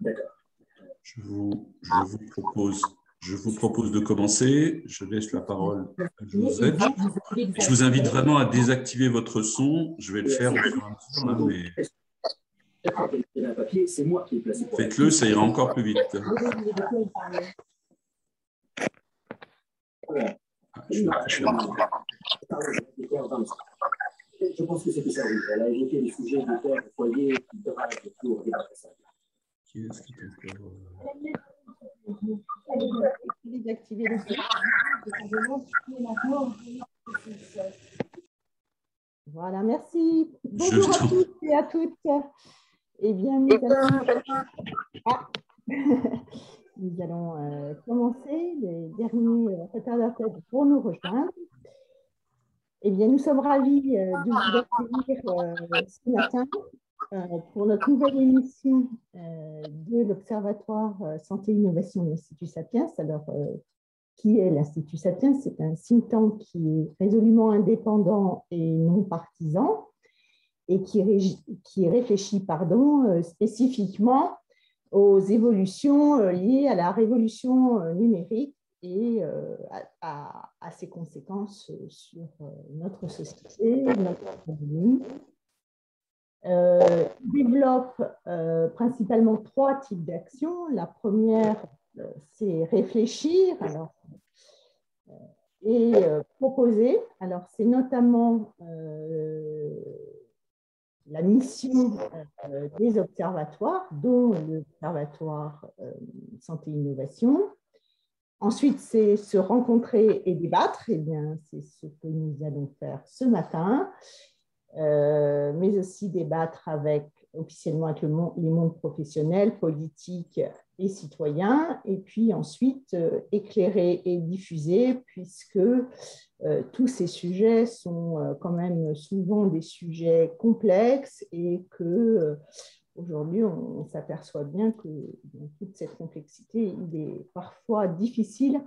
D'accord. Je vous, je vous propose je vous propose de commencer. Je laisse la parole à Josette. Je vous invite vraiment à désactiver votre son. Je vais le faire mais faites-le, ça ira encore plus vite. Ah, je, je je pense que c'était ça. Elle a évoqué les sujets de terre, de foyer, de travail, de cours, Qui est-ce qui le Voilà, merci. Bonjour à tous et à toutes. Eh bien, nous allons, ah. nous allons euh, commencer. Les derniers euh, retardataires pour nous rejoindre. Eh bien, nous sommes ravis euh, de vous accueillir euh, ce matin euh, pour notre nouvelle émission de l'Observatoire Santé et Innovation de l'Institut Sapiens. Alors, qui est l'Institut Sapiens? C'est un think tank qui est résolument indépendant et non partisan et qui, qui réfléchit pardon, spécifiquement aux évolutions liées à la révolution numérique et euh, à, ses conséquences sur euh, notre société, notre économie. Euh, développe principalement trois types d'actions. La première, c'est réfléchir alors, et proposer. Alors, c'est notamment la mission des observatoires, dont l'Observatoire Santé-Innovation, Ensuite, c'est se rencontrer et débattre. Eh bien, c'est ce que nous allons faire ce matin, euh, mais aussi débattre avec officiellement avec le les mondes professionnels, politiques et citoyens, et puis ensuite euh, éclairer et diffuser, puisque euh, tous ces sujets sont quand même souvent des sujets complexes et que Aujourd'hui, on, s'aperçoit bien que dans toute cette complexité, il est parfois difficile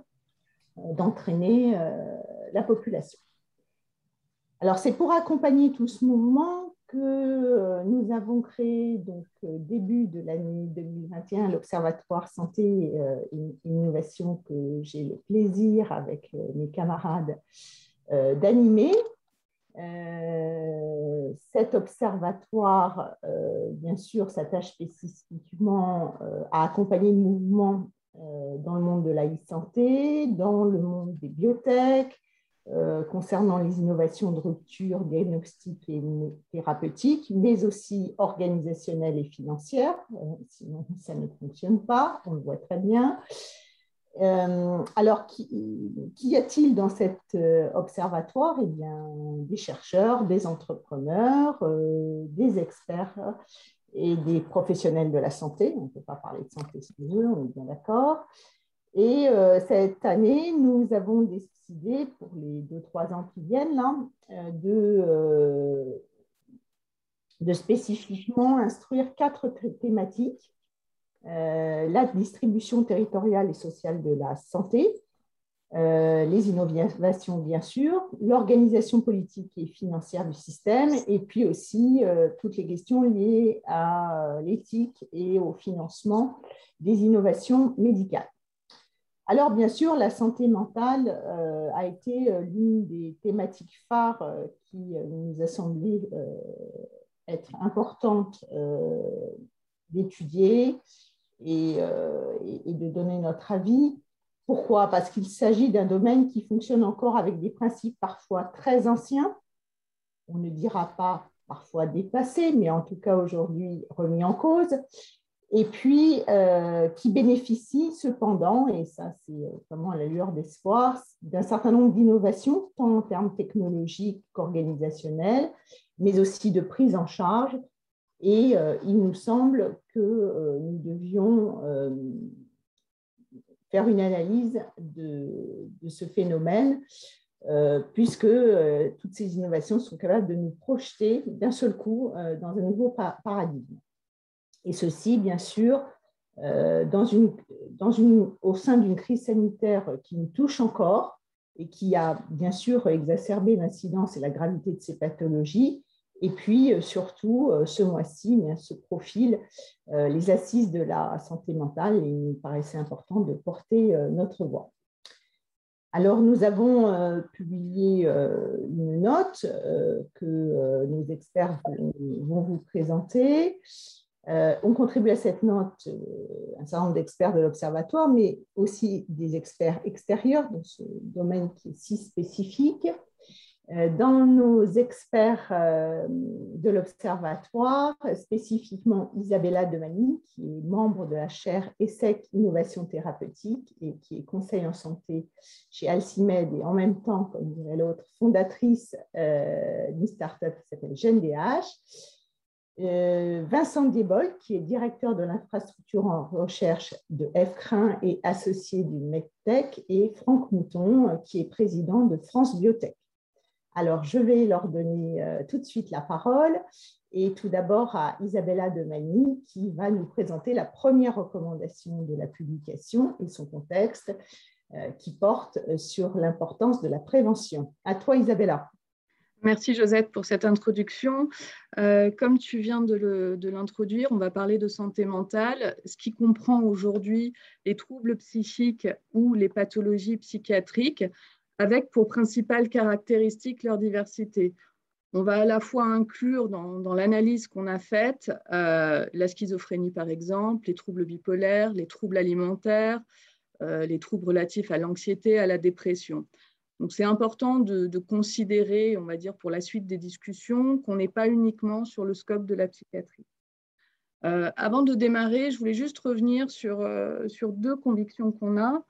euh, d'entraîner euh, la population. Alors, c'est pour accompagner tout ce mouvement que euh, nous avons créé, donc, début de l'année 2021, l'Observatoire Santé et Innovation que j'ai le plaisir, avec mes camarades, d'animer euh, cet observatoire, euh, bien sûr, s'attache spécifiquement euh, à accompagner le mouvement dans le monde de la e-santé, dans le monde des biotech, concernant les innovations de rupture diagnostique et thérapeutique, mais aussi organisationnelles et financières, sinon ça ne fonctionne pas, on le voit très bien. Euh, alors, qu'y a-t-il dans cet euh, observatoire? Eh bien, des chercheurs, des entrepreneurs, euh, des experts et des professionnels de la santé. On ne peut pas parler de santé sans eux, on est bien d'accord. Et cette année, nous avons décidé, pour les deux, trois ans qui viennent, là, de, spécifiquement instruire quatre thématiques la distribution territoriale et sociale de la santé, euh, les innovations bien sûr, l'organisation politique et financière du système, et puis aussi euh, toutes les questions liées à l'éthique et au financement des innovations médicales. Alors bien sûr, la santé mentale a été l'une des thématiques phares qui nous a semblé être importante d'étudier euh, et, de donner notre avis. Pourquoi? Parce qu'il s'agit d'un domaine qui fonctionne encore avec des principes parfois très anciens. On ne dira pas parfois dépassés, mais en tout cas aujourd'hui remis en cause. Et puis, euh, qui bénéficie cependant, et ça c'est vraiment à la lueur d'espoir, d'un certain nombre d'innovations, tant en termes technologiques qu'organisationnels, mais aussi de prise en charge et euh, il nous semble que euh, nous devions euh, faire une analyse de, ce phénomène, puisque toutes ces innovations sont capables de nous projeter d'un seul coup dans un nouveau paradigme. Et ceci, bien sûr, dans une, dans une, au sein d'une crise sanitaire qui nous touche encore et qui a bien sûr exacerbé l'incidence et la gravité de ces pathologies, Et puis, surtout, ce mois-ci, ce profil, les assises de la santé mentale, il nous paraissait important de porter notre voix. Alors, nous avons euh, publié euh, une note euh, que nos experts vont, vous présenter. on contribue à cette note un certain nombre d'experts de l'Observatoire, mais aussi des experts extérieurs dans ce domaine qui est si spécifique. Euh, dans nos experts euh, de l'Observatoire, spécifiquement Isabella Demani, qui est membre de la chaire ESSEC Innovation Thérapeutique et qui est conseil en santé chez Alcimed et en même temps, comme dirait l'autre, fondatrice euh, d'une start-up qui s'appelle GenDH. Vincent Desbol, qui est directeur de l'infrastructure en recherche de FCRIN et associé du MEDTech, et Franck Mouton, qui est président de France Biotech. Alors, je vais leur donner euh, tout de suite la parole et tout d'abord à Isabella Demani qui va nous présenter la première recommandation de la publication et son contexte euh, qui porte euh, sur l'importance de la prévention. À toi, Isabella. Merci Josette pour cette introduction. comme tu viens de l'introduire, on va parler de santé mentale, ce qui comprend aujourd'hui les troubles psychiques ou les pathologies psychiatriques, avec pour principale caractéristique leur diversité. On va à la fois inclure dans, l'analyse qu'on a faite euh, la schizophrénie par exemple, les troubles bipolaires, les troubles alimentaires, euh, les troubles relatifs à l'anxiété, à la dépression. Donc c'est important de, considérer, on va dire pour la suite des discussions, qu'on n'est pas uniquement sur le scope de la psychiatrie. Euh, avant de démarrer, je voulais juste revenir sur, sur deux convictions qu'on a.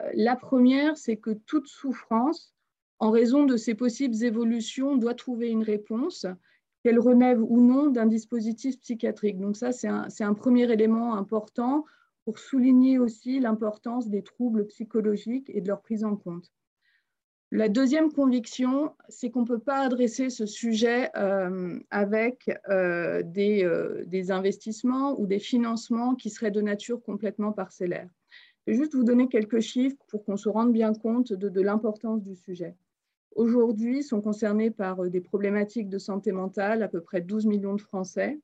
Euh, la première, c'est que toute souffrance, en raison de ses possibles évolutions, doit trouver une réponse, qu'elle relève ou non d'un dispositif psychiatrique. Donc ça, c'est un, premier élément important pour souligner aussi l'importance des troubles psychologiques et de leur prise en compte. La deuxième conviction, c'est qu'on ne peut pas adresser ce sujet euh, avec euh, des, investissements ou des financements qui seraient de nature complètement parcellaire. Je vais juste vous donner quelques chiffres pour qu'on se rende bien compte de, l'importance du sujet. Aujourd'hui, sont concernés par euh, des problématiques de santé mentale à peu près 12 millions de Français.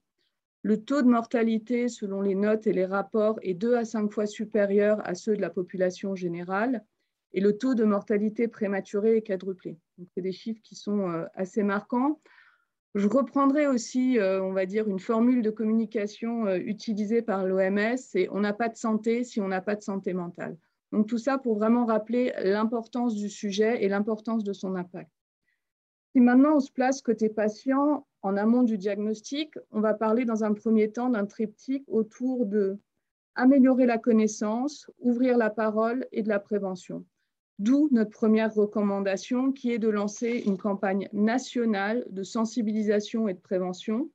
Le taux de mortalité, selon les notes et les rapports, est 2 à 5 fois supérieur à ceux de la population générale et le taux de mortalité prématurée est quadruplé. C'est des chiffres qui sont euh, assez marquants. Je reprendrai aussi, euh, on va dire, une formule de communication euh, utilisée par l'OMS, c'est on n'a pas de santé si on n'a pas de santé mentale. Donc tout ça pour vraiment rappeler l'importance du sujet et l'importance de son impact. Si maintenant on se place côté patient, en amont du diagnostic, on va parler dans un premier temps d'un triptyque autour de améliorer la connaissance, ouvrir la parole et de la prévention. D'où notre première recommandation qui est de lancer une campagne nationale de sensibilisation et de prévention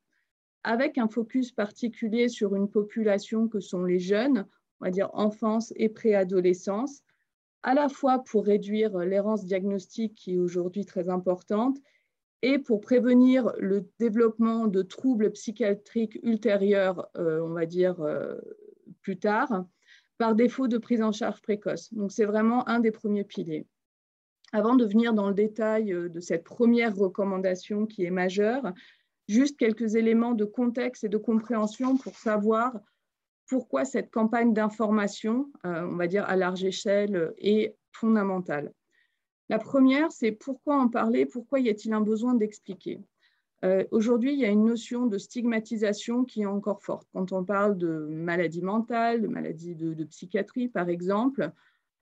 avec un focus particulier sur une population que sont les jeunes, on va dire enfance et préadolescence, à la fois pour réduire l'errance diagnostique qui est aujourd'hui très importante et pour prévenir le développement de troubles psychiatriques ultérieurs, euh, on va dire euh, plus tard, par défaut de prise en charge précoce. Donc, c'est vraiment un des premiers piliers. Avant de venir dans le détail euh, de cette première recommandation qui est majeure, juste quelques éléments de contexte et de compréhension pour savoir pourquoi cette campagne d'information, euh, on va dire à large échelle, est fondamentale. La première, c'est pourquoi en parler, pourquoi y a-t-il un besoin d'expliquer? Euh, aujourd'hui, il y a une notion de stigmatisation qui est encore forte. Quand on parle de maladie mentale, de maladie de, psychiatrie, par exemple,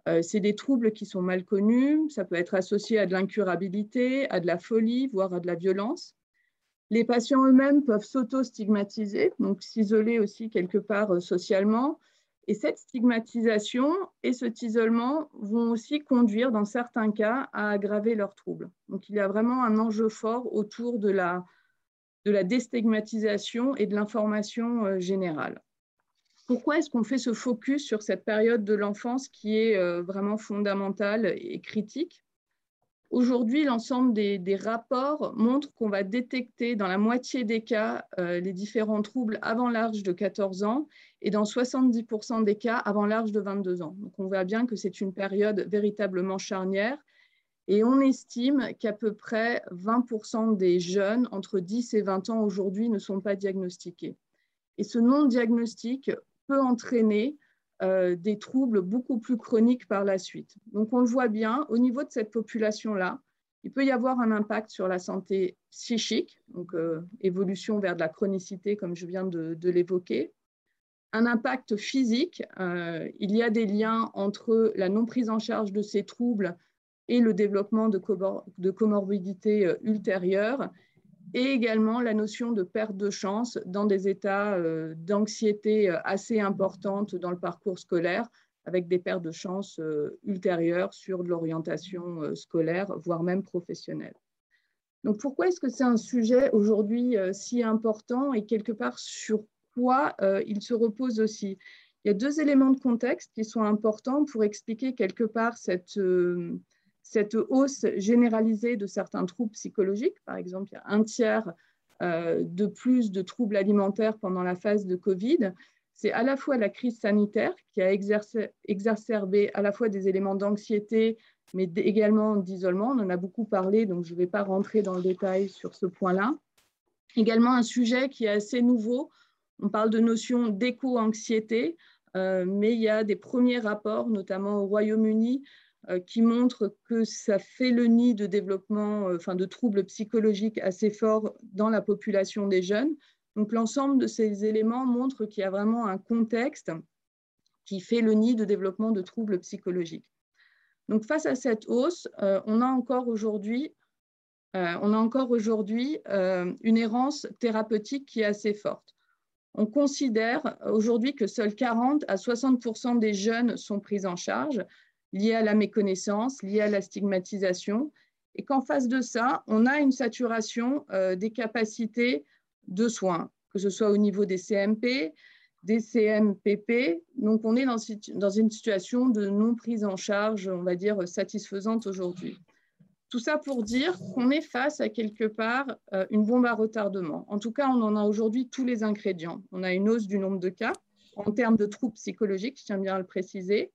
euh, c'est des troubles qui sont mal connus. Ça peut être associé à de l'incurabilité, à de la folie, voire à de la violence. Les patients eux-mêmes peuvent s'auto-stigmatiser, donc s'isoler aussi quelque part euh, socialement. Et cette stigmatisation et cet isolement vont aussi conduire, dans certains cas, à aggraver leurs troubles. Donc, il y a vraiment un enjeu fort autour de la, de la déstigmatisation et de l'information euh, générale. Pourquoi est-ce qu'on fait ce focus sur cette période de l'enfance qui est euh, vraiment fondamentale et critique? Aujourd'hui, l'ensemble des, rapports montrent qu'on va détecter dans la moitié des cas euh, les différents troubles avant l'âge de 14 ans et dans 70% des cas avant l'âge de 22 ans. Donc on voit bien que c'est une période véritablement charnière Et on estime qu'à peu près 20% des jeunes entre 10 et 20 ans aujourd'hui ne sont pas diagnostiqués. Et ce non-diagnostic peut entraîner des troubles beaucoup plus chroniques par la suite. Donc on le voit bien, au niveau de cette population-là, il peut y avoir un impact sur la santé psychique, donc euh, évolution vers de la chronicité comme je viens de, l'évoquer, un impact physique, euh, il y a des liens entre la non prise en charge de ces troubles et le développement de, de comorbidités euh, ultérieures, et également la notion de perte de chance dans des états euh, d'anxiété euh, assez importantes dans le parcours scolaire, avec des pertes de chance ultérieures sur l'orientation scolaire, voire même professionnelle. Donc pourquoi est-ce que c'est un sujet aujourd'hui si important et quelque part sur quoi il se repose aussi? Il y a deux éléments de contexte qui sont importants pour expliquer quelque part cette cette hausse généralisée de certains troubles psychologiques. Par exemple, il y a un tiers euh, de plus de troubles alimentaires pendant la phase de Covid. C'est à la fois la crise sanitaire qui a exacerbé à la fois des éléments d'anxiété, mais également d'isolement. On en a beaucoup parlé, donc je ne vais pas rentrer dans le détail sur ce point-là. Également un sujet qui est assez nouveau. On parle de notion d'éco-anxiété, euh, mais il y a des premiers rapports, notamment au Royaume-Uni, qui montre que ça fait le nid de développement, euh, enfin de troubles psychologiques assez forts dans la population des jeunes. Donc l'ensemble de ces éléments montre qu'il y a vraiment un contexte qui fait le nid de développement de troubles psychologiques. Donc face à cette hausse, euh, on a encore aujourd'hui on a encore aujourd'hui une errance thérapeutique qui est assez forte. On considère aujourd'hui que seuls 40 à 60% des jeunes sont pris en charge, liées à la méconnaissance, liées à la stigmatisation, et qu'en face de ça, on a une saturation euh, des capacités de soins, que ce soit au niveau des CMP, des CMPP. Donc, on est dans, une situation de non prise en charge, on va dire, satisfaisante aujourd'hui. Tout ça pour dire qu'on est face à quelque part euh, une bombe à retardement. En tout cas, on en a aujourd'hui tous les ingrédients. On a une hausse du nombre de cas en termes de troubles psychologiques, je tiens bien à le préciser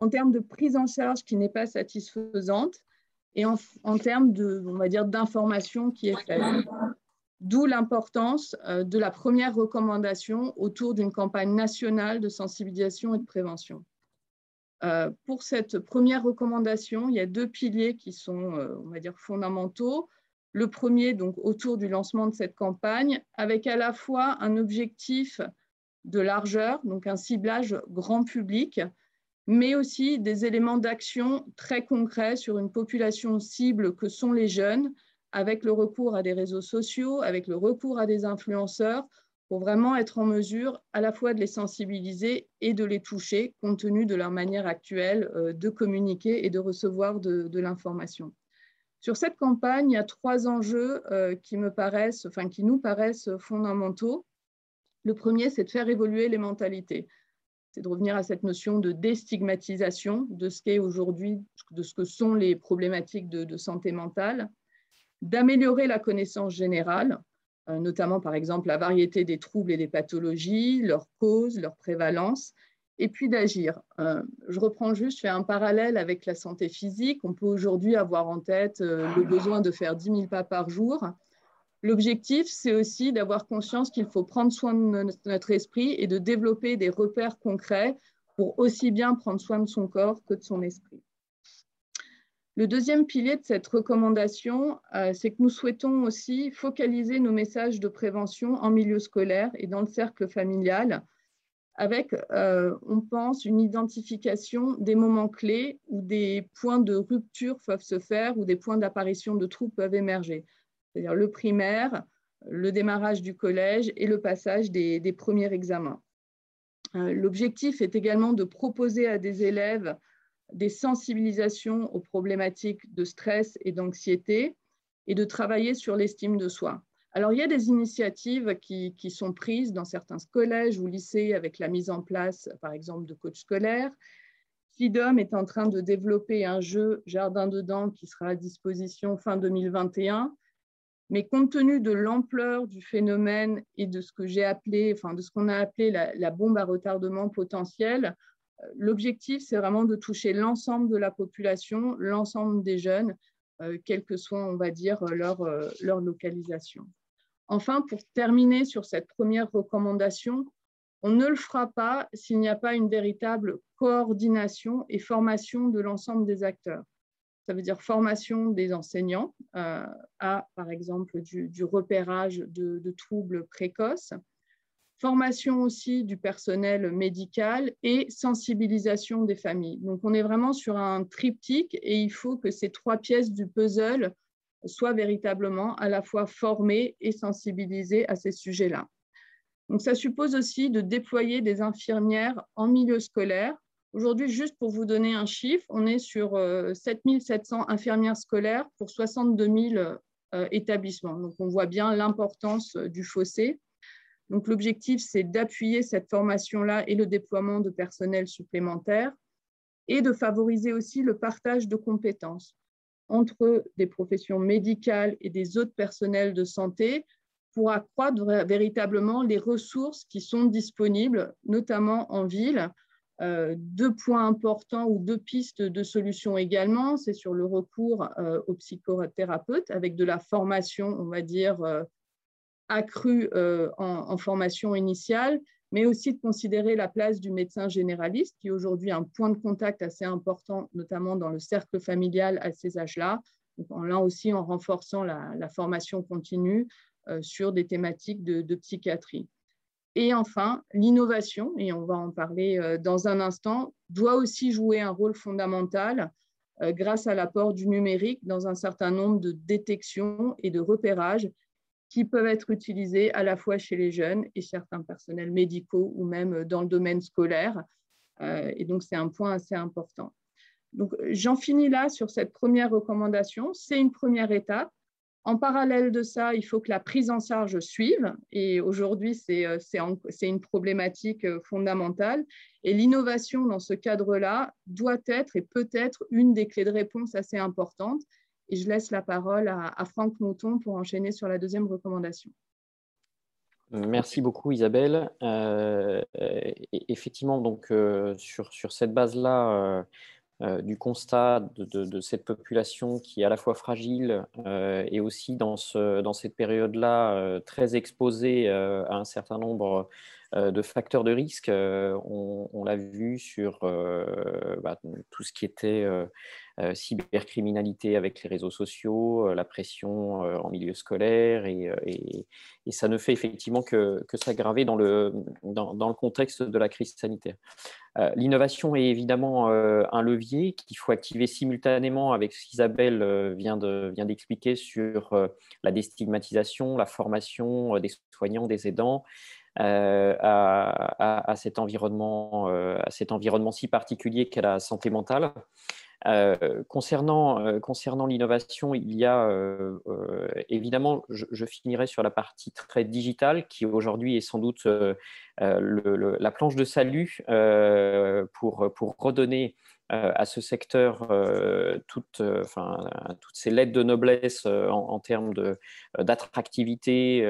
en termes de prise en charge qui n'est pas satisfaisante et en, termes de, on va dire, d'information qui est faible. D'où l'importance euh, de la première recommandation autour d'une campagne nationale de sensibilisation et de prévention. Euh, pour cette première recommandation, il y a deux piliers qui sont, euh, on va dire, fondamentaux. Le premier, donc, autour du lancement de cette campagne, avec à la fois un objectif de largeur, donc un ciblage grand public, mais aussi des éléments d'action très concrets sur une population cible que sont les jeunes, avec le recours à des réseaux sociaux, avec le recours à des influenceurs, pour vraiment être en mesure à la fois de les sensibiliser et de les toucher, compte tenu de leur manière actuelle euh, de communiquer et de recevoir de, l'information. Sur cette campagne, il y a trois enjeux euh, qui me paraissent, enfin qui nous paraissent fondamentaux. Le premier, c'est de faire évoluer les mentalités c'est de revenir à cette notion de déstigmatisation de ce qu'est aujourd'hui, de ce que sont les problématiques de, santé mentale, d'améliorer la connaissance générale, euh, notamment par exemple la variété des troubles et des pathologies, leurs causes, leur prévalence, et puis d'agir. Euh, je reprends juste, je fais un parallèle avec la santé physique. On peut aujourd'hui avoir en tête euh, le besoin de faire 10 000 pas par jour. L'objectif, c'est aussi d'avoir conscience qu'il faut prendre soin de notre esprit et de développer des repères concrets pour aussi bien prendre soin de son corps que de son esprit. Le deuxième pilier de cette recommandation, euh, c'est que nous souhaitons aussi focaliser nos messages de prévention en milieu scolaire et dans le cercle familial, avec, euh, on pense, une identification des moments clés où des points de rupture peuvent se faire ou des points d'apparition de troubles peuvent émerger c'est-à-dire le primaire, le démarrage du collège et le passage des, premiers examens. Euh, l'objectif est également de proposer à des élèves des sensibilisations aux problématiques de stress et d'anxiété et de travailler sur l'estime de soi. Alors, il y a des initiatives qui, qui, sont prises dans certains collèges ou lycées avec la mise en place, par exemple, de coachs scolaires. FIDOM est en train de développer un jeu Jardin dedans qui sera à disposition fin 2021 mais compte tenu de l'ampleur du phénomène et de ce que j'ai appelé, enfin de ce qu'on a appelé la, bombe à retardement potentiel, L'objectif, c'est vraiment de toucher l'ensemble de la population, l'ensemble des jeunes, quelle que soit, on va dire, leur, leur localisation. Enfin, pour terminer sur cette première recommandation, on ne le fera pas s'il n'y a pas une véritable coordination et formation de l'ensemble des acteurs. Ça veut dire formation des enseignants euh, à, par exemple, du, repérage de, troubles précoces, formation aussi du personnel médical et sensibilisation des familles. Donc, on est vraiment sur un triptyque et il faut que ces trois pièces du puzzle soient véritablement à la fois formées et sensibilisées à ces sujets-là. Donc, ça suppose aussi de déployer des infirmières en milieu scolaire. Aujourd'hui, juste pour vous donner un chiffre, on est sur 7700 euh, infirmières scolaires pour 62 000 euh, établissements. Donc, on voit bien l'importance euh, du fossé. Donc, l'objectif, c'est d'appuyer cette formation-là et le déploiement de personnel supplémentaire et de favoriser aussi le partage de compétences entre des professions médicales et des autres personnels de santé pour accroître véritablement les ressources qui sont disponibles, notamment en ville. Euh, deux points importants ou deux pistes de solutions également, c'est sur le recours euh, aux psychothérapeutes avec de la formation, on va dire, euh, accrue en, formation initiale, mais aussi de considérer la place du médecin généraliste, qui est aujourd'hui un point de contact assez important, notamment dans le cercle familial à ces âges-là. Là aussi, en renforçant la formation continue, euh, sur des thématiques de, psychiatrie. Et enfin, l'innovation, et on va en parler euh, dans un instant, doit aussi jouer un rôle fondamental euh, grâce à l'apport du numérique dans un certain nombre de détections et de repérages qui peuvent être utilisés à la fois chez les jeunes et certains personnels médicaux ou même dans le domaine scolaire. Et donc, c'est un point assez important. Donc, j'en finis là sur cette première recommandation. C'est une première étape. En parallèle de ça, il faut que la prise en charge suive. Et aujourd'hui, c'est euh, une problématique euh, fondamentale. Et l'innovation dans ce cadre-là doit être et peut être une des clés de réponse assez importantes. Et je laisse la parole à, Franck Mouton pour enchaîner sur la deuxième recommandation. Merci beaucoup Isabelle. Euh, effectivement, donc sur, cette base-là, du constat de, cette population qui est à la fois fragile euh, et aussi dans, ce, dans cette période-là euh, très exposée à un certain nombre de facteurs de risque. on, l'a vu sur bah, tout ce qui était euh, cybercriminalité avec les réseaux sociaux, euh, la pression euh, en milieu scolaire, et, ça ne fait effectivement que, s'aggraver dans le, contexte de la crise sanitaire. L'innovation est évidemment un levier qu'il faut activer simultanément avec ce qu'Isabelle vient d'expliquer sur la déstigmatisation, la formation des soignants, des aidants, à cet environnement si particulier qu'est la santé mentale. Euh, concernant euh, concernant l'innovation, il y a euh, évidemment, je, finirai sur la partie très digitale qui aujourd'hui est sans doute la planche de salut pour, pour redonner à ce secteur toutes, ces lettres de noblesse en, termes d'attractivité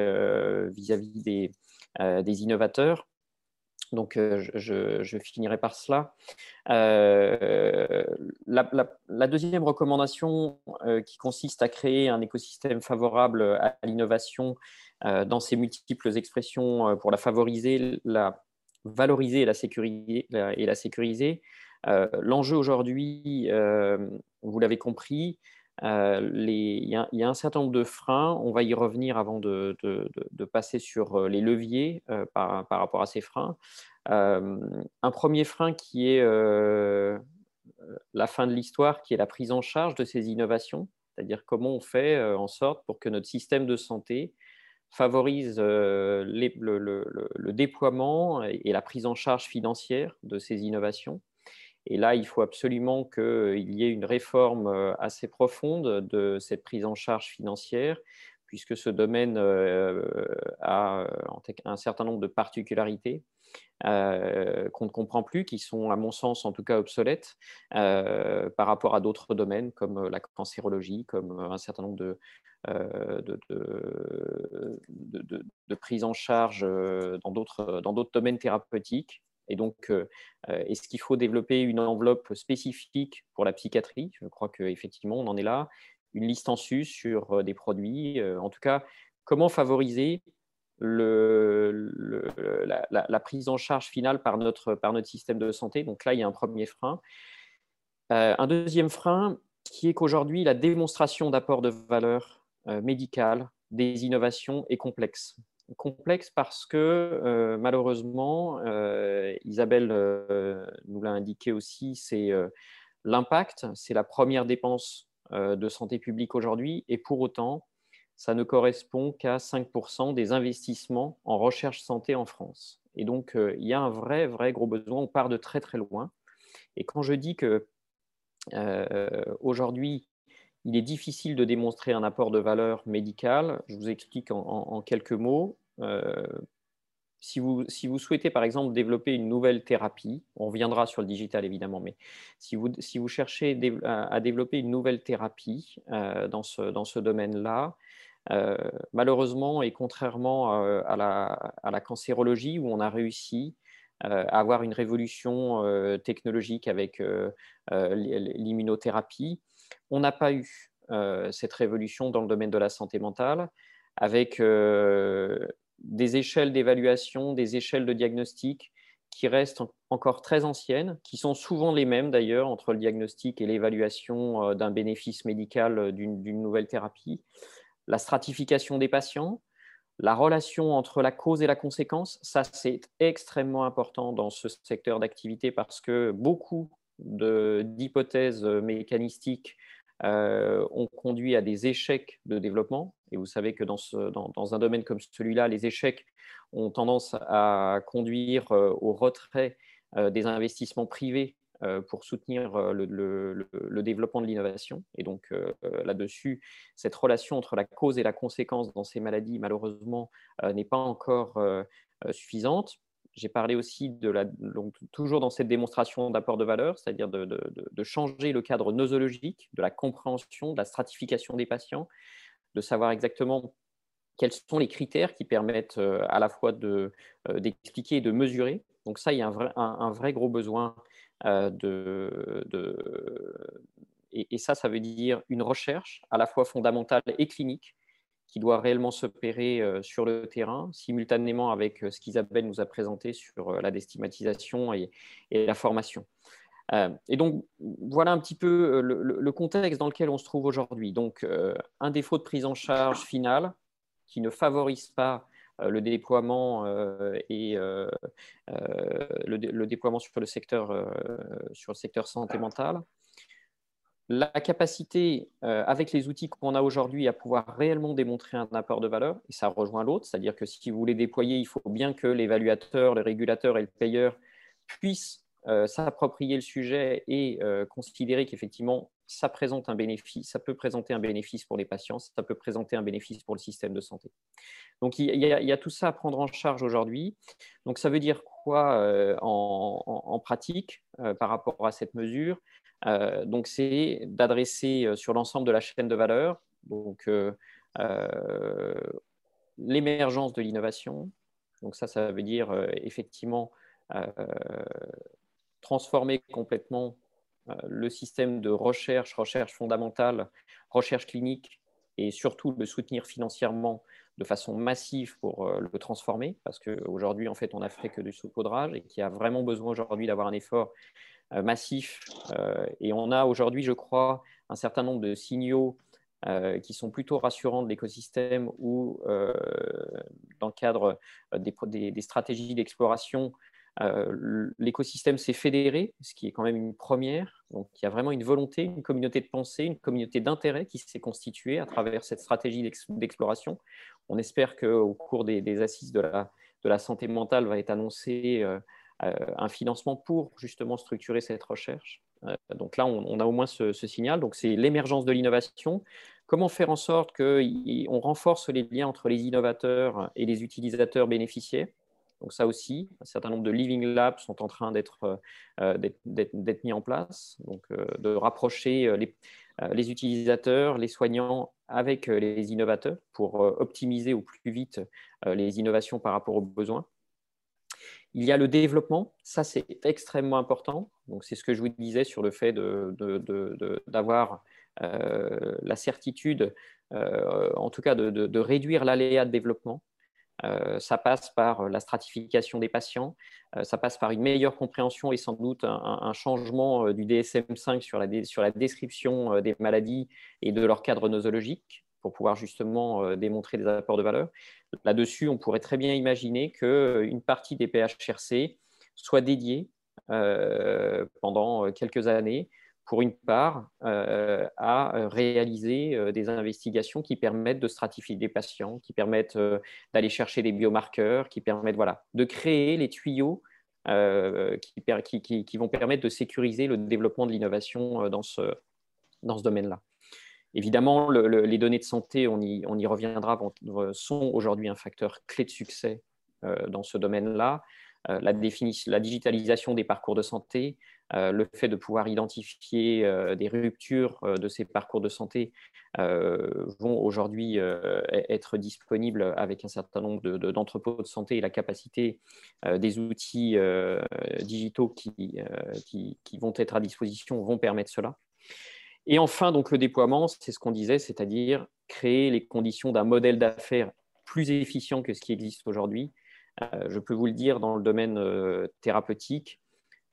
vis-à-vis des innovateurs. Donc, euh, je, finirai par cela. Euh, la, deuxième recommandation euh, qui consiste à créer un écosystème favorable à l'innovation dans ses multiples expressions pour la favoriser, la valoriser et la sécuriser. Et la sécuriser. L'enjeu aujourd'hui, vous l'avez compris, il, y a, un certain nombre de freins. On va y revenir avant de, passer sur les leviers par, rapport à ces freins. un premier frein qui est la fin de l'histoire, qui est la prise en charge de ces innovations, c'est-à-dire comment on fait en sorte pour que notre système de santé favorise le, le, déploiement et la prise en charge financière de ces innovations et là, il faut absolument qu'il y ait une réforme euh, assez profonde de cette prise en charge financière, puisque ce domaine euh, a un certain nombre de particularités euh, qu'on ne comprend plus, qui sont, à mon sens, en tout cas obsolètes par rapport à d'autres domaines comme la cancérologie, comme un certain nombre de, de, de, de, de prise en charge dans d'autres domaines thérapeutiques Et donc, est-ce qu'il faut développer une enveloppe spécifique pour la psychiatrie? Je crois qu'effectivement, on en est là. Une liste en sus sur des produits. en tout cas, comment favoriser la, prise en charge finale par notre, par notre système de santé? Donc là, il y a un premier frein. Euh, un deuxième frein qui est qu'aujourd'hui, la démonstration d'apport de valeur euh, médicale des innovations est complexe. Complexe parce que euh, malheureusement, Isabelle nous l'a indiqué aussi, c'est l'impact, c'est la première dépense de santé publique aujourd'hui, et pour autant, ça ne correspond qu'à 5% des investissements en recherche santé en France. Et donc, euh, il y a un vrai, vrai gros besoin. On part de très, très loin. Et quand je dis que euh, aujourd'hui, il est difficile de démontrer un apport de valeur médicale, je vous explique en, quelques mots. Euh, si vous, si vous, souhaitez, par exemple, développer une nouvelle thérapie, on reviendra sur le digital évidemment, mais si vous, si vous cherchez à, développer une nouvelle thérapie dans ce, dans ce domaine-là, euh, malheureusement, et contrairement euh, à la, cancérologie, où on a réussi euh, à avoir une révolution technologique avec l'immunothérapie, on n'a pas eu cette révolution dans le domaine de la santé mentale, avec des échelles d'évaluation, des échelles de diagnostic qui restent encore très anciennes, qui sont souvent les mêmes d'ailleurs entre le diagnostic et l'évaluation d'un bénéfice médical d'une nouvelle thérapie. La stratification des patients, la relation entre la cause et la conséquence, ça c'est extrêmement important dans ce secteur d'activité parce que beaucoup d'hypothèses mécanistiques euh, ont conduit à des échecs de développement. Et vous savez que dans, dans un domaine comme celui-là, les échecs ont tendance à conduire euh, au retrait euh, des investissements privés euh, pour soutenir euh, le, développement de l'innovation. Et donc euh, là-dessus, cette relation entre la cause et la conséquence dans ces maladies, malheureusement, n'est pas encore suffisante. J'ai parlé aussi de la, toujours dans cette démonstration d'apport de valeur, c'est-à-dire de, de, changer le cadre nosologique, de la compréhension, de la stratification des patients, de savoir exactement quels sont les critères qui permettent à la fois d'expliquer et de mesurer. Donc ça, il y a un vrai, un vrai gros besoin euh, de, et, ça, ça veut dire une recherche à la fois fondamentale et clinique qui doit réellement s'opérer euh, sur le terrain, simultanément avec euh, ce qu'Isabelle nous a présenté sur la destigmatisation et, la formation. et donc, voilà un petit peu le, contexte dans lequel on se trouve aujourd'hui. Donc, un défaut de prise en charge finale qui ne favorise pas euh, le déploiement euh, et euh, le, déploiement sur le secteur sur le secteur santé mentale la capacité, avec les outils qu'on a aujourd'hui, à pouvoir réellement démontrer un apport de valeur, et ça rejoint l'autre, c'est-à-dire que si vous voulez déployer, il faut bien que l'évaluateur, le régulateur et le payeur puissent s'approprier le sujet et considérer qu'effectivement, ça présente un bénéfice, ça peut présenter un bénéfice pour les patients, ça peut présenter un bénéfice pour le système de santé. Donc il y a, tout ça à prendre en charge aujourd'hui. Donc ça veut dire quoi euh, en, pratique euh, par rapport à cette mesure? euh, Donc c'est d'adresser sur l'ensemble de la chaîne de valeur, donc l'émergence de l'innovation. Donc ça, ça veut dire effectivement transformer complètement euh, le système de recherche, recherche fondamentale, recherche clinique et surtout le soutenir financièrement de façon massive pour euh, le transformer, parce qu'aujourd'hui, en fait, on n'a fait que du saupoudrage et qui a vraiment besoin aujourd'hui d'avoir un effort euh, massif. et on a aujourd'hui, je crois, un certain nombre de signaux qui sont plutôt rassurants de l'écosystème ou dans le cadre des stratégies d'exploration euh, l'écosystème s'est fédéré, ce qui est quand même une première. Donc, il y a vraiment une volonté, une communauté de pensée, une communauté d'intérêt qui s'est constituée à travers cette stratégie d'exploration. On espère qu'au cours des, assises de la, de la, santé mentale va être annoncé euh, euh, un financement pour justement structurer cette recherche. donc là, on, a au moins ce, signal. Donc, c'est l'émergence de l'innovation. Comment faire en sorte qu'on renforce les liens entre les innovateurs et les utilisateurs bénéficiaires? Donc ça aussi, un certain nombre de living labs sont en train d'être euh, mis en place, donc euh, de rapprocher euh, les, utilisateurs, les soignants avec les innovateurs pour optimiser au plus vite les innovations par rapport aux besoins. Il y a le développement, ça c'est extrêmement important. Donc c'est ce que je vous disais sur le fait d'avoir euh, la certitude, euh, en tout cas de, réduire l'aléa de développement. Euh, ça passe par la stratification des patients, ça passe par une meilleure compréhension et sans doute un, changement du DSM5 sur la, sur la description des maladies et de leur cadre nosologique pour pouvoir justement démontrer des apports de valeur. Là-dessus, on pourrait très bien imaginer qu'une partie des PHRC soit dédiée pendant quelques années pour une part, euh, à euh, réaliser euh, des investigations qui permettent de stratifier des patients, qui permettent d'aller chercher des biomarqueurs, qui permettent voilà, de créer les tuyaux qui, vont permettre de sécuriser le développement de l'innovation dans ce domaine-là. Évidemment, les données de santé, on y, reviendra, sont aujourd'hui un facteur clé de succès dans ce domaine-là. La, la, digitalisation des parcours de santé, euh, le fait de pouvoir identifier euh, des ruptures euh, de ces parcours de santé vont aujourd'hui e-, être disponibles avec un certain nombre d'entrepôts de, santé et la capacité des outils digitaux qui, vont être à disposition vont permettre cela. Et enfin, donc, le déploiement, c'est ce qu'on disait, c'est-à-dire créer les conditions d'un modèle d'affaires plus efficient que ce qui existe aujourd'hui. je peux vous le dire dans le domaine thérapeutique,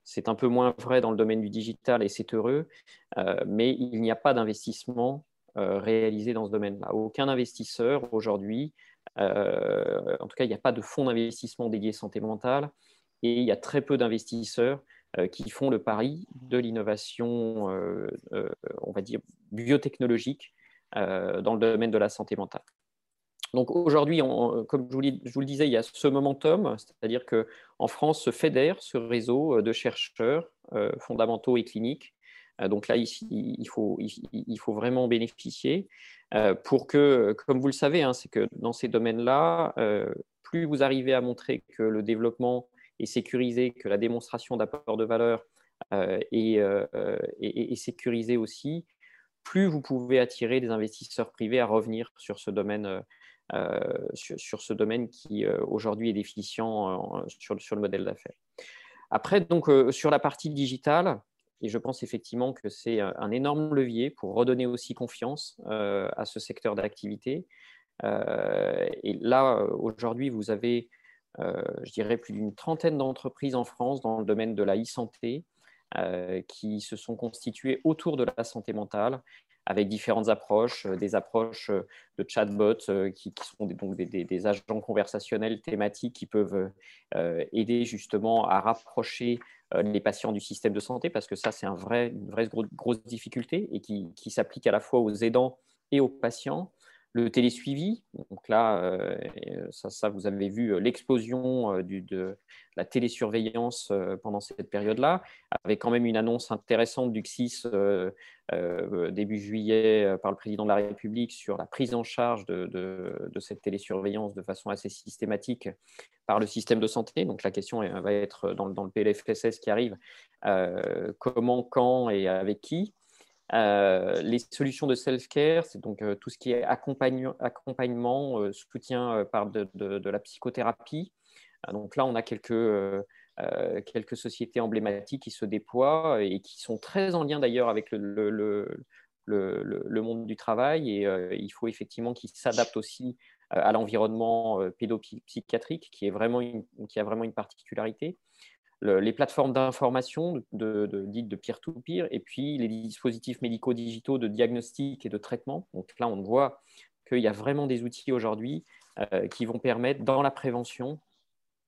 c'est un peu moins vrai dans le domaine du digital et c'est heureux, euh, mais il n'y a pas d'investissement euh, réalisé dans ce domaine-là. Aucun investisseur aujourd'hui, euh, en tout cas, il n'y a pas de fonds d'investissement dédié santé mentale et il y a très peu d'investisseurs qui font le pari de l'innovation, on va dire, biotechnologique dans le domaine de la santé mentale. Donc aujourd'hui, comme je vous, le disais, il y a ce momentum, c'est-à-dire qu'en France se fédère ce réseau euh, de chercheurs euh, fondamentaux et cliniques. Euh, donc là, ici, il faut, il faut vraiment bénéficier pour que, comme vous le savez, hein, c'est que dans ces domaines-là, plus vous arrivez à montrer que le développement est sécurisé, que la démonstration d'apport de valeur est, est, sécurisée aussi, plus vous pouvez attirer des investisseurs privés à revenir sur ce domaine euh, sur, ce domaine qui euh, aujourd'hui est déficient euh, sur, le modèle d'affaires. Après, donc, sur la partie digitale, et je pense effectivement que c'est un énorme levier pour redonner aussi confiance à ce secteur d'activité. et là, aujourd'hui, vous avez, je dirais, plus d'une trentaine d'entreprises en France dans le domaine de la e-santé qui se sont constituées autour de la santé mentale avec différentes approches, euh, des approches euh, de chatbots euh, qui, sont des, donc des, agents conversationnels thématiques qui peuvent aider justement à rapprocher les patients du système de santé, parce que ça, c'est une vraie grosse difficulté et qui s'applique à la fois aux aidants et aux patients le télésuivi. Donc là, euh, ça, ça, vous avez vu euh, l'explosion euh, de la télésurveillance pendant cette période-là, avec quand même une annonce intéressante du CSIS début juillet par le président de la République sur la prise en charge de, cette télésurveillance de façon assez systématique par le système de santé. Donc la question va être dans, dans le PLFSS qui arrive, comment, quand et avec qui euh, les solutions de self-care, c'est donc euh, tout ce qui est accompagnement, euh, soutien par de, la psychothérapie. donc là, on a quelques, quelques sociétés emblématiques qui se déploient et qui sont très en lien d'ailleurs avec le, le, monde du travail. Et il faut effectivement qu'ils s'adaptent aussi à l'environnement pédopsychiatrique, qui, est vraiment qui a vraiment une particularité les plateformes d'information de, dites de peer-to-peer, et puis les dispositifs médicaux digitaux de diagnostic et de traitement. Donc là, on voit qu'il y a vraiment des outils aujourd'hui euh, qui vont permettre, dans la prévention,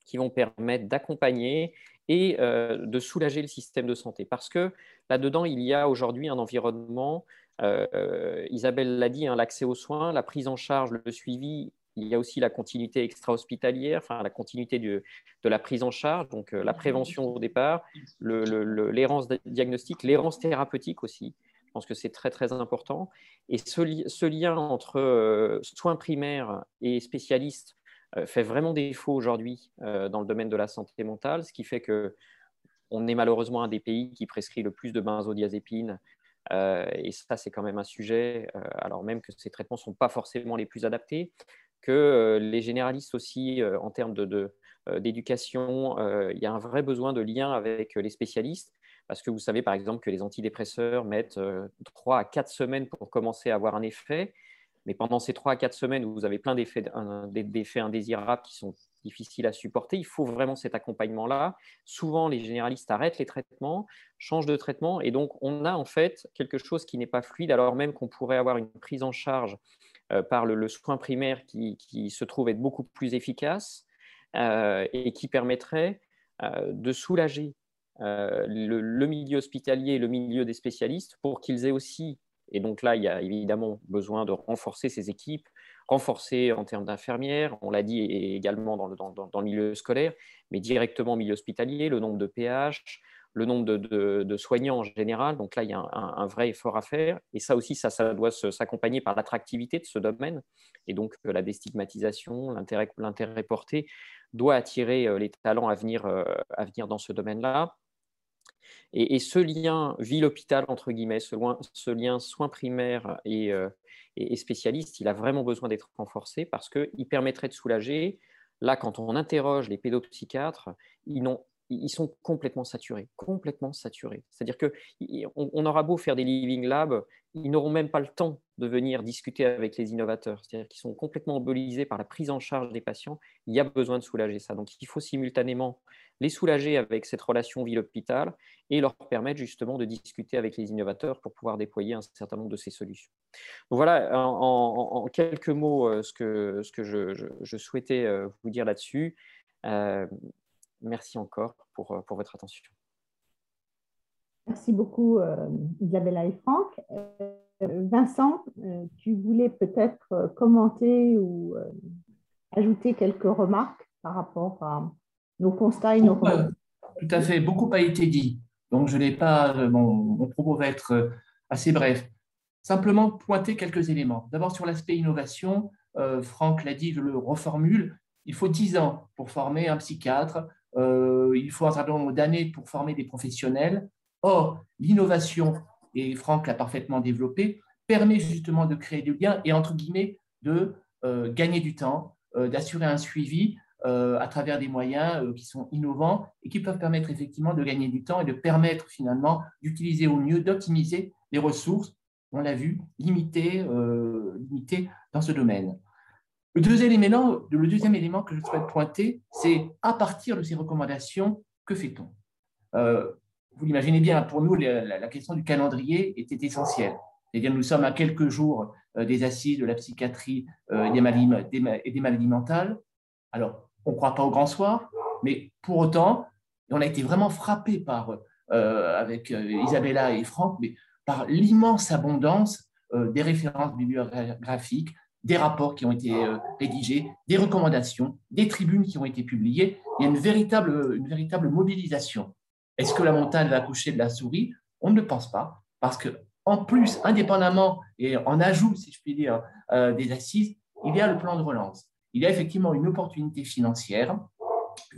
qui vont permettre d'accompagner et euh, de soulager le système de santé. Parce que là-dedans, il y a aujourd'hui un environnement, euh, Isabelle l'a dit, hein, l'accès aux soins, la prise en charge, le suivi il y a aussi la continuité extra-hospitalière, enfin, la continuité de la prise en charge, donc euh, la prévention au départ, l'errance diagnostique, l'errance thérapeutique aussi. Je pense que c'est très très important. Et ce, lien entre euh, soins primaires et spécialistes euh, fait vraiment défaut aujourd'hui dans le domaine de la santé mentale, ce qui fait que on est malheureusement un des pays qui prescrit le plus de benzodiazépines. et ça, c'est quand même un sujet, alors même que ces traitements ne sont pas forcément les plus adaptés que euh, les généralistes aussi, euh, en termes de, d'éducation, il y a un vrai besoin de lien avec les spécialistes parce que vous savez par exemple que les antidépresseurs mettent 3 à 4 semaines pour commencer à avoir un effet. Mais pendant ces 3 à 4 semaines vous avez plein d'effets indésirables qui sont difficiles à supporter, il faut vraiment cet accompagnement-là. Souvent, les généralistes arrêtent les traitements, changent de traitement, et donc on a en fait quelque chose qui n'est pas fluide, alors même qu'on pourrait avoir une prise en charge euh, par le, soin primaire qui, se trouve être beaucoup plus efficace euh, et qui permettrait euh, de soulager le, le, milieu hospitalier et le milieu des spécialistes pour qu'ils aient aussi et donc là, il y a évidemment besoin de renforcer ces équipes, renforcer en termes d'infirmières, on l'a dit également dans le, dans, dans le, milieu scolaire, mais directement au milieu hospitalier, le nombre de PH, le nombre de, soignants en général. Donc là, il y a un, vrai effort à faire. Et ça aussi, ça, doit s'accompagner par l'attractivité de ce domaine. Et donc, euh, la déstigmatisation, l'intérêt porté doit attirer euh, les talents à venir, euh, à venir dans ce domaine-là. Et, ce lien ville-hôpital, entre guillemets, ce, lien soins primaires et, et, spécialistes, il a vraiment besoin d'être renforcé parce qu'il permettrait de soulager. Là, quand on interroge les pédopsychiatres, ils n'ont ils sont complètement saturés, complètement saturés. C'est-à-dire qu'on on aura beau faire des living labs, ils n'auront même pas le temps de venir discuter avec les innovateurs. C'est-à-dire qu'ils sont complètement mobilisés par la prise en charge des patients. Il y a besoin de soulager ça. Donc, il faut simultanément les soulager avec cette relation ville-hôpital et leur permettre justement de discuter avec les innovateurs pour pouvoir déployer un certain nombre de ces solutions. voilà en, quelques mots euh, ce que, ce que je, souhaitais euh, vous dire là-dessus. Euh, merci encore pour, pour, votre attention. Merci beaucoup Isabella et Franck. Vincent, tu voulais peut-être commenter ou ajouter quelques remarques par rapport à nos constats et nos Tout à fait, beaucoup a été dit. Donc, je n'ai pas, euh, mon, propos va être euh, assez bref. Simplement pointer quelques éléments. D'abord, sur l'aspect innovation, euh, Franck l'a dit, je le reformule, il faut 10 ans pour former un psychiatre, il faut un certain nombre d'années pour former des professionnels. Or, l'innovation, et Franck l'a parfaitement développé, permet justement de créer du lien et, entre guillemets, de gagner du temps, d'assurer un suivi euh, à travers des moyens euh, qui sont innovants et qui peuvent permettre effectivement de gagner du temps et de permettre finalement d'utiliser au mieux, d'optimiser les ressources, on l'a vu, euh, limitées dans ce domaine. Le deuxième, élément, que je souhaite pointer, c'est à partir de ces recommandations, que fait-on? Vous l'imaginez bien, pour nous, la, question du calendrier était essentielle. Nous sommes à quelques jours des assises de la psychiatrie et des maladies mentales. Alors, on ne croit pas au grand soir, mais pour autant, on a été vraiment frappé par, euh, avec euh, Isabella et Franck, par l'immense abondance euh, des références bibliographiques, des rapports qui ont été rédigés, des recommandations, des tribunes qui ont été publiées. Il y a une véritable, une véritable mobilisation. Est-ce que la montagne va accoucher de la souris? On ne le pense pas, parce que en plus, indépendamment et en ajout, si je puis dire, des assises, il y a le plan de relance il y a effectivement une opportunité financière,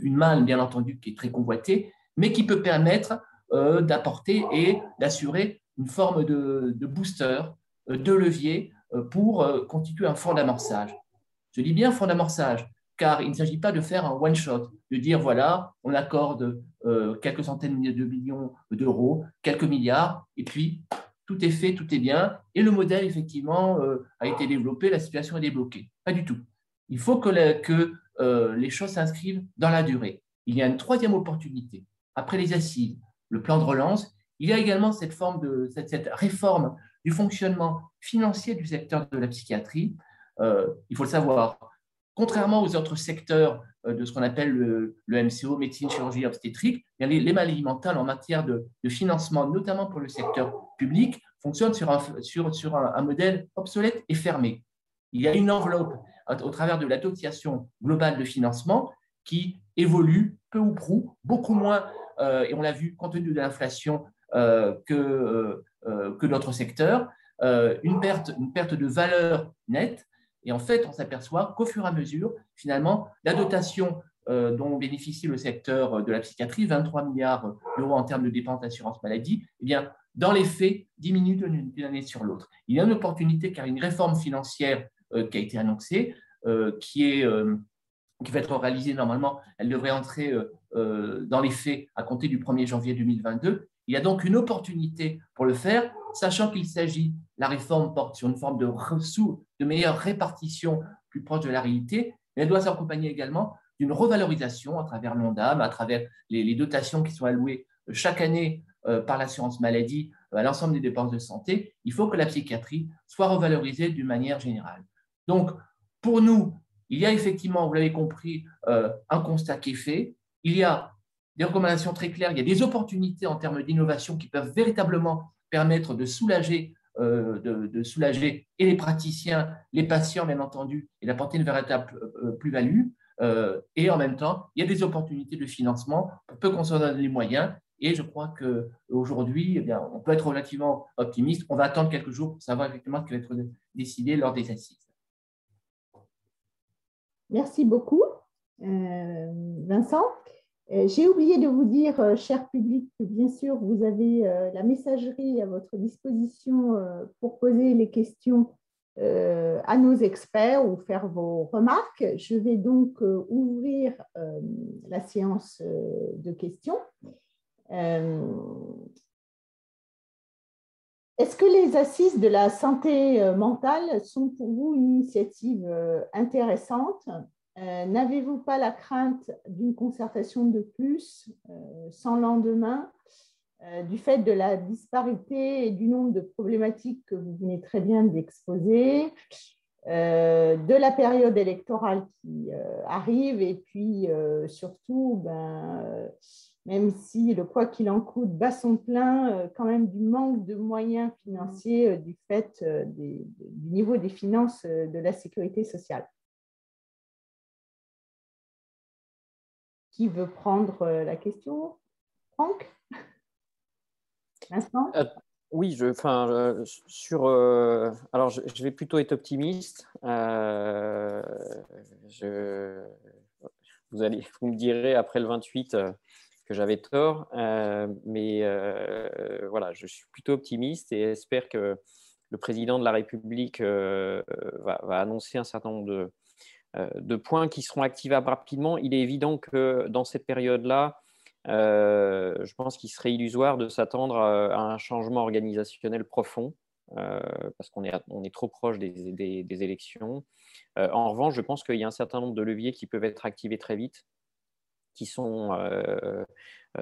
une manne bien entendu qui est très convoitée, mais qui peut permettre euh, d'apporter et d'assurer une forme de, booster, euh, de levier euh, pour constituer un fonds d'amorçage. Je dis bien fonds d'amorçage, car il ne s'agit pas de faire un one-shot, de dire voilà, on accorde quelques centaines de millions d'euros, quelques milliards, et puis tout est fait, tout est bien, et le modèle, effectivement, a été développé, la situation est débloquée. Pas du tout. Il faut que, euh, les choses s'inscrivent dans la durée. Il y a une troisième opportunité. Après les assises, le plan de relance, il y a également cette, forme de, cette, réforme du fonctionnement financier du secteur de la psychiatrie. Euh, il faut le savoir, contrairement aux autres secteurs euh, de ce qu'on appelle le, MCO, médecine, chirurgie, obstétrique, les, les maladies mentales en matière de, financement, notamment pour le secteur public, fonctionnent sur un modèle obsolète et fermé. Il y a une enveloppe au travers de l'association globale de financement qui évolue peu ou prou, beaucoup moins, euh, et on l'a vu compte tenu de l'inflation que, euh, que notre secteur, une, perte, une perte de valeur nette. Et en fait, on s'aperçoit qu'au fur et à mesure, finalement, la dotation dont bénéficie le secteur de la psychiatrie, 23 milliards d'euros en termes de dépenses d'assurance maladie, eh bien, dans les faits, diminue d'une année sur l'autre. Il y a une opportunité car une réforme financière qui a été annoncée, euh, qui est euh, qui va être réalisée normalement, elle devrait entrer dans les faits à compter du 1er janvier 2022. Il y a donc une opportunité pour le faire, sachant qu'il s'agit, la réforme porte sur une forme de, de meilleure répartition plus proche de la réalité, mais elle doit s'accompagner également d'une revalorisation à travers l'ONDAM, à travers les, dotations qui sont allouées chaque année euh, par l'assurance maladie euh, à l'ensemble des dépenses de santé. Il faut que la psychiatrie soit revalorisée d'une manière générale. Donc, pour nous, il y a effectivement, vous l'avez compris, euh, un constat qui est fait. Il y a des recommandations très claires, il y a des opportunités en termes d'innovation qui peuvent véritablement permettre de soulager, euh, de, soulager et les praticiens, les patients, bien entendu, et d'apporter une véritable euh, plus-value. Euh, et en même temps, il y a des opportunités de financement pour peu qu'on s'en donne les moyens. Et je crois qu'aujourd'hui, eh on peut être relativement optimiste. On va attendre quelques jours pour savoir effectivement ce qui va être décidé lors des assises. Merci beaucoup, Vincent. Euh, j'ai oublié de vous dire, euh, cher public, que bien sûr, vous avez euh, la messagerie à votre disposition pour poser les questions à nos experts ou faire vos remarques. Je vais donc ouvrir la séance de questions. Est-ce que les assises de la santé mentale sont pour vous une initiative intéressante? Euh, n'avez-vous pas la crainte d'une concertation de plus euh, sans lendemain euh, du fait de la disparité et du nombre de problématiques que vous venez très bien d'exposer, de la période électorale qui arrive et puis surtout, ben, même si le quoi qu'il en coûte bat son plein, quand même du manque de moyens financiers du fait du niveau des finances de la sécurité sociale. Qui veut prendre euh, la question Franck? Vincent? Euh, Oui, je, enfin, euh, sur. alors, je, vais plutôt être optimiste. vous, allez, vous me direz après le 28 que j'avais tort, mais voilà, je suis plutôt optimiste et espère que le président de la République va, annoncer un certain nombre de, de points qui seront activables rapidement. Il est évident que dans cette période-là, euh, je pense qu'il serait illusoire de s'attendre à, un changement organisationnel profond, euh, parce qu'on est, on trop proche des, des, élections. en revanche, je pense qu'il y a un certain nombre de leviers qui peuvent être activés très vite, qui sont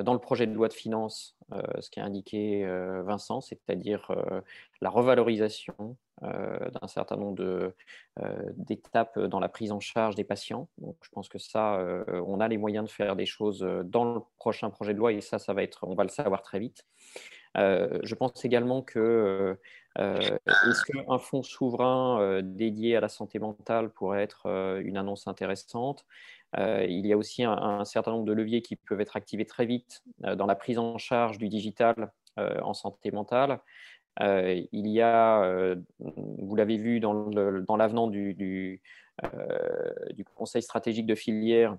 dans le projet de loi de finances, ce qu'a indiqué Vincent, c'est-à-dire la revalorisation euh, d'un certain nombre euh, d'étapes dans la prise en charge des patients. Donc, je pense que ça, euh, on a les moyens de faire des choses dans le prochain projet de loi et ça, ça va être, on va le savoir très vite. je pense également que est-ce qu'un fonds souverain dédié à la santé mentale pourrait être une annonce intéressante? Il y a aussi un, certain nombre de leviers qui peuvent être activés très vite dans la prise en charge du digital en santé mentale. Euh, il y a, euh, vous l'avez vu dans l'avenant euh, du, Conseil stratégique de filière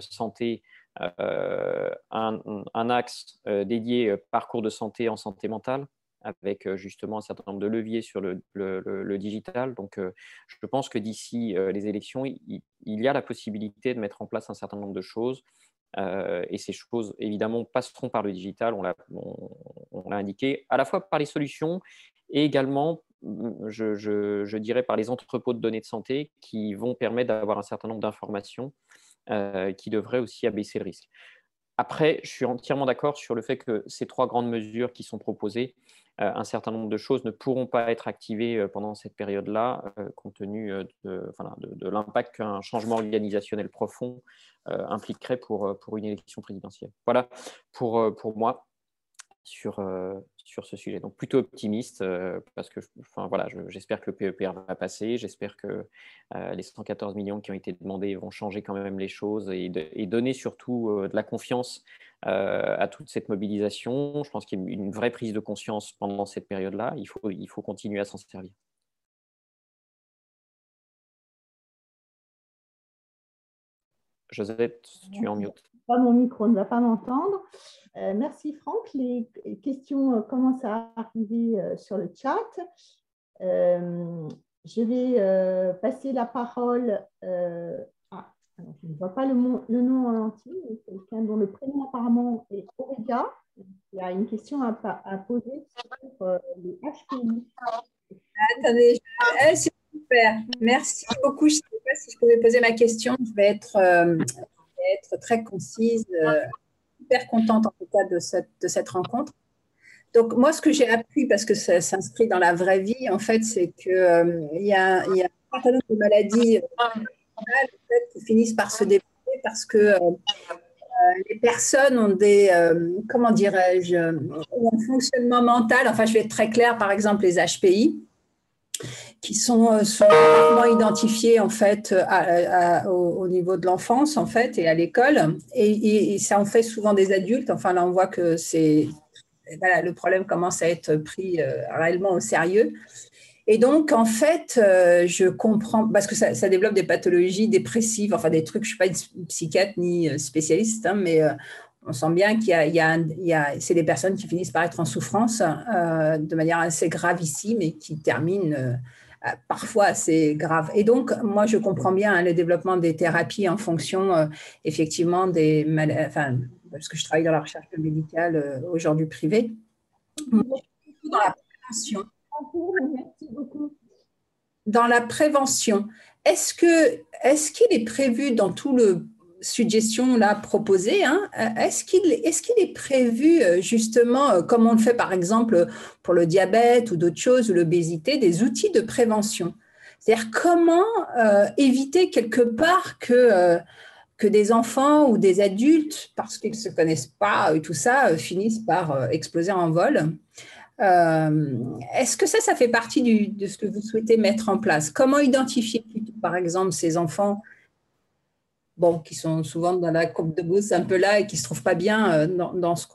santé, un, axe dédié parcours de santé en santé mentale avec justement un certain nombre de leviers sur le, digital. Donc, je pense que d'ici les élections, il, y a la possibilité de mettre en place un certain nombre de choses et ces choses, évidemment, passeront par le digital, on l'a indiqué, à la fois par les solutions et également, mm, je, dirais, par les entrepôts de données de santé qui vont permettre d'avoir un certain nombre d'informations qui devraient aussi abaisser le risque. Après, je suis entièrement d'accord sur le fait que ces trois grandes mesures qui sont proposées, un certain nombre de choses ne pourront pas être activées pendant cette période-là, compte tenu de, l'impact qu'un changement organisationnel profond euh, impliquerait pour, euh, pour une élection présidentielle. Voilà pour, euh, pour moi sur, sur ce sujet. Donc plutôt optimiste parce que enfin, voilà, j'espère que le PEPR va passer, j'espère que les 114 millions qui ont été demandés vont changer quand même les choses et, et donner surtout de la confiance à toute cette mobilisation. Je pense qu'il y a une vraie prise de conscience pendant cette période-là. Il faut, il faut continuer à s'en servir. Josette, tu es en mute. mon micro ne va pas m'entendre. Euh, merci Franck. Les questions euh, commencent à arriver euh, sur le chat. je vais passer la parole je ne vois pas le, nom en entier, quelqu'un dont le prénom apparemment est Auréga, qui a une question à, poser sur euh, les HPI. Attendez, je... Eh, super. Merci beaucoup. Je ne sais pas si je pouvais poser ma question. Je vais être, euh, très concise. Euh, super contente en tout cas de cette, rencontre. Donc moi, ce que j'ai appris, parce que ça s'inscrit dans la vraie vie, en fait, c'est qu'il y, a, y a un certain nombre de maladies qui finissent par se développer parce que les personnes ont des, comment dirais-je, un fonctionnement mental. Enfin, je vais être très claire, par exemple, les HPI qui sont, euh, sont identifiés en fait au, niveau de l'enfance en fait et à l'école. Et, ça en fait souvent des adultes. Enfin là on voit que c'est voilà, le problème commence à être pris euh, réellement au sérieux et donc en fait euh, je comprends parce que ça, développe des pathologies dépressives enfin des trucs je suis pas psychiatre ni spécialiste hein, mais on sent bien qu'il y a, c'est des personnes qui finissent par être en souffrance de manière assez gravissime et qui terminent euh, parfois c'est grave. Et donc, moi, je comprends bien hein, le développement des thérapies en fonction, euh, effectivement, des enfin, parce que je travaille dans la recherche médicale euh, aujourd'hui privée. Dans la prévention. Dans la prévention, est-ce que est-ce qu'il est prévu dans tout le suggestion là proposée, hein, est-ce qu'il est, qu'il est, prévu euh, justement, euh, comme on le fait par exemple pour le diabète ou d'autres choses, ou l'obésité, des outils de prévention? C'est-à-dire comment euh, éviter quelque part que, que des enfants ou des adultes, parce qu'ils ne se connaissent pas et tout ça, finissent par exploser en vol Est-ce que ça, ça fait partie de ce que vous souhaitez mettre en place? Comment identifier par exemple ces enfants bon, qui sont souvent dans la courbe de Gauss un peu là et qui ne se trouvent pas bien euh, dans, ce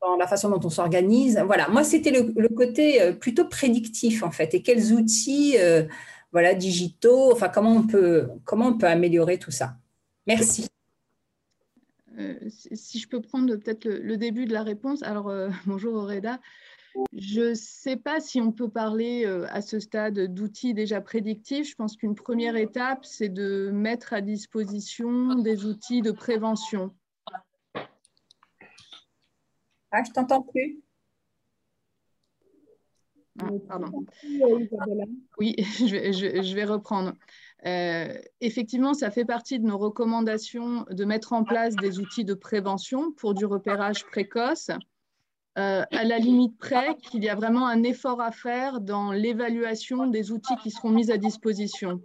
dans la façon dont on s'organise? Voilà, moi, c'était le, côté euh, plutôt prédictif, en fait. Et quels outils euh, voilà, digitaux, enfin, comment on, peut, comment on peut améliorer tout ça? Merci. si je peux prendre peut-être le, début de la réponse. Alors, bonjour Auréda. Je ne sais pas si on peut parler euh, à ce stade d'outils déjà prédictifs. Je pense qu'une première étape, c'est de mettre à disposition des outils de prévention. Ah, je t'entends plus. Ah, pardon. Oui, je vais, reprendre. Euh, effectivement, ça fait partie de nos recommandations de mettre en place des outils de prévention pour du repérage précoce euh, à la limite près qu'il y a vraiment un effort à faire dans l'évaluation des outils qui seront mis à disposition.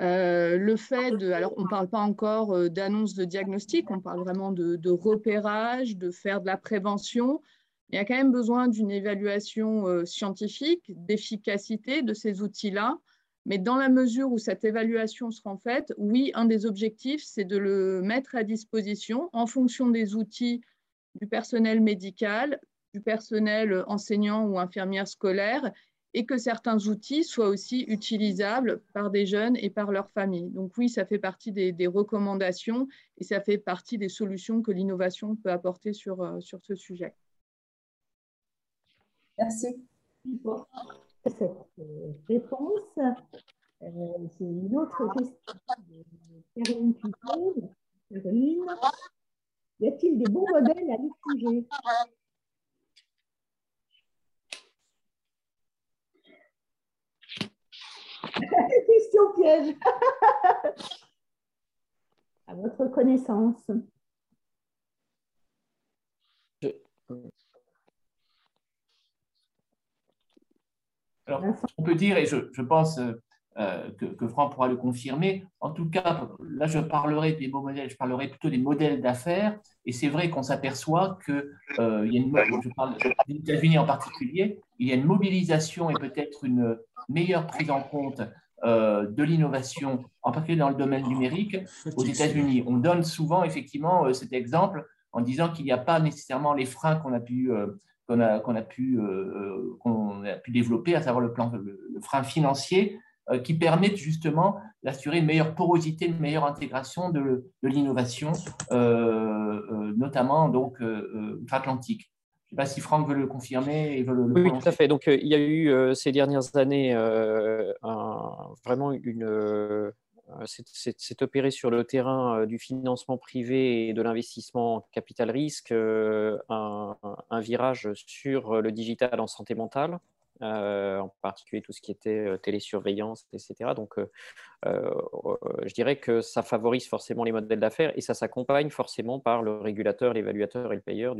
Euh, le fait de, alors on ne parle pas encore euh, d'annonce de diagnostic, on parle vraiment de, repérage, de faire de la prévention. Il y a quand même besoin d'une évaluation scientifique, d'efficacité de ces outils-là. Mais dans la mesure où cette évaluation sera faite, oui, un des objectifs, c'est de le mettre à disposition en fonction des outils du personnel médical, du personnel enseignant ou infirmière scolaire et que certains outils soient aussi utilisables par des jeunes et par leurs familles. Donc oui, ça fait partie des, recommandations et ça fait partie des solutions que l'innovation peut apporter sur, euh, sur ce sujet. Merci. Pour cette réponse, euh, une autre question de y a-t-il des bons modèles à l'étranger Question piège. à votre connaissance. Alors, on peut dire, et je, je pense euh, euh, que, Franck pourra le confirmer. En tout cas, là, je parlerai des beaux modèles, je parlerai plutôt des modèles d'affaires. Et c'est vrai qu'on s'aperçoit que, euh, il y a une, je parle des États-Unis en particulier, il y a une mobilisation et peut-être une meilleure prise en compte euh, de l'innovation, en particulier dans le domaine numérique, aux États-Unis. On donne souvent effectivement cet exemple en disant qu'il n'y a pas nécessairement les freins qu'on a pu qu'on a, a, pu, a pu développer, à savoir le, plan, le frein financier, euh, qui permettent justement d'assurer une meilleure porosité, une meilleure intégration de, l'innovation, euh, euh, notamment donc outre-Atlantique. Je ne sais pas si Franck veut le confirmer et veut le, Oui, tout à fait. Donc, il y a eu ces dernières années vraiment une, c'est opéré sur le terrain du financement privé et de l'investissement capital risque, un, virage sur le digital en santé mentale, euh, en particulier tout ce qui était euh, télésurveillance, etc. Donc, euh, je dirais que ça favorise forcément les modèles d'affaires et ça s'accompagne forcément par le régulateur, l'évaluateur et le payeur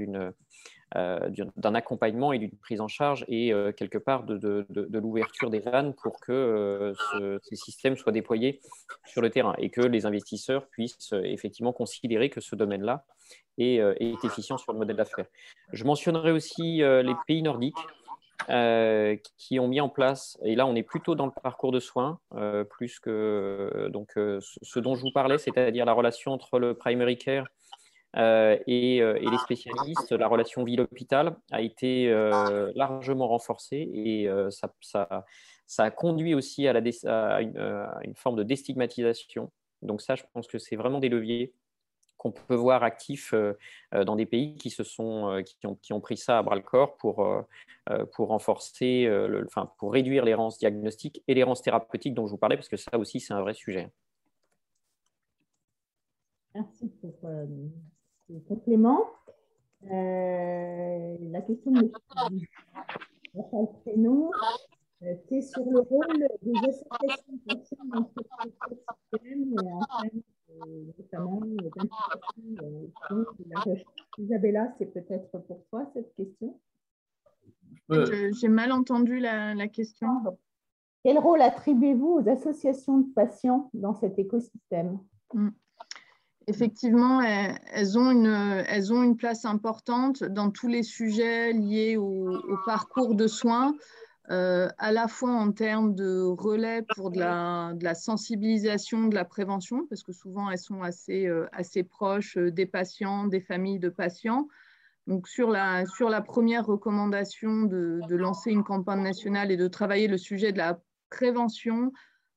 d'un accompagnement et d'une prise en charge et quelque part de, l'ouverture des vannes pour que ces systèmes soient déployés sur le terrain et que les investisseurs puissent effectivement considérer que ce domaine-là est, efficient sur le modèle d'affaires. Je mentionnerai aussi les pays nordiques euh, qui ont mis en place, et là on est plutôt dans le parcours de soins, euh, plus que donc, euh, ce dont je vous parlais, c'est-à-dire la relation entre le primary care et, les spécialistes, la relation ville-hôpital a été largement renforcée et ça, ça, a conduit aussi à, la, à une forme de déstigmatisation. Donc ça, je pense que c'est vraiment des leviers qu'on peut voir actifs euh, euh, dans des pays qui, se sont, euh, qui, ont, qui ont pris ça à bras le corps pour, pour renforcer, enfin, pour réduire l'errance diagnostique et l'errance thérapeutique dont je vous parlais, parce que ça aussi, c'est un vrai sujet. Merci pour ce complément. la question de M. Prénom, c'est sur le rôle des associations de notamment euh, recherche. Isabella, c'est peut-être pour toi cette question J'ai mal entendu la, question. Quel rôle attribuez-vous aux associations de patients dans cet écosystème? Hmm. Effectivement, elles ont, une, elles ont une place importante dans tous les sujets liés au parcours de soins. Euh, à la fois en termes de relais pour de la, sensibilisation, de la prévention, parce que souvent elles sont assez, euh, assez proches euh, des patients, des familles de patients. Donc sur la, sur la première recommandation de, lancer une campagne nationale et de travailler le sujet de la prévention,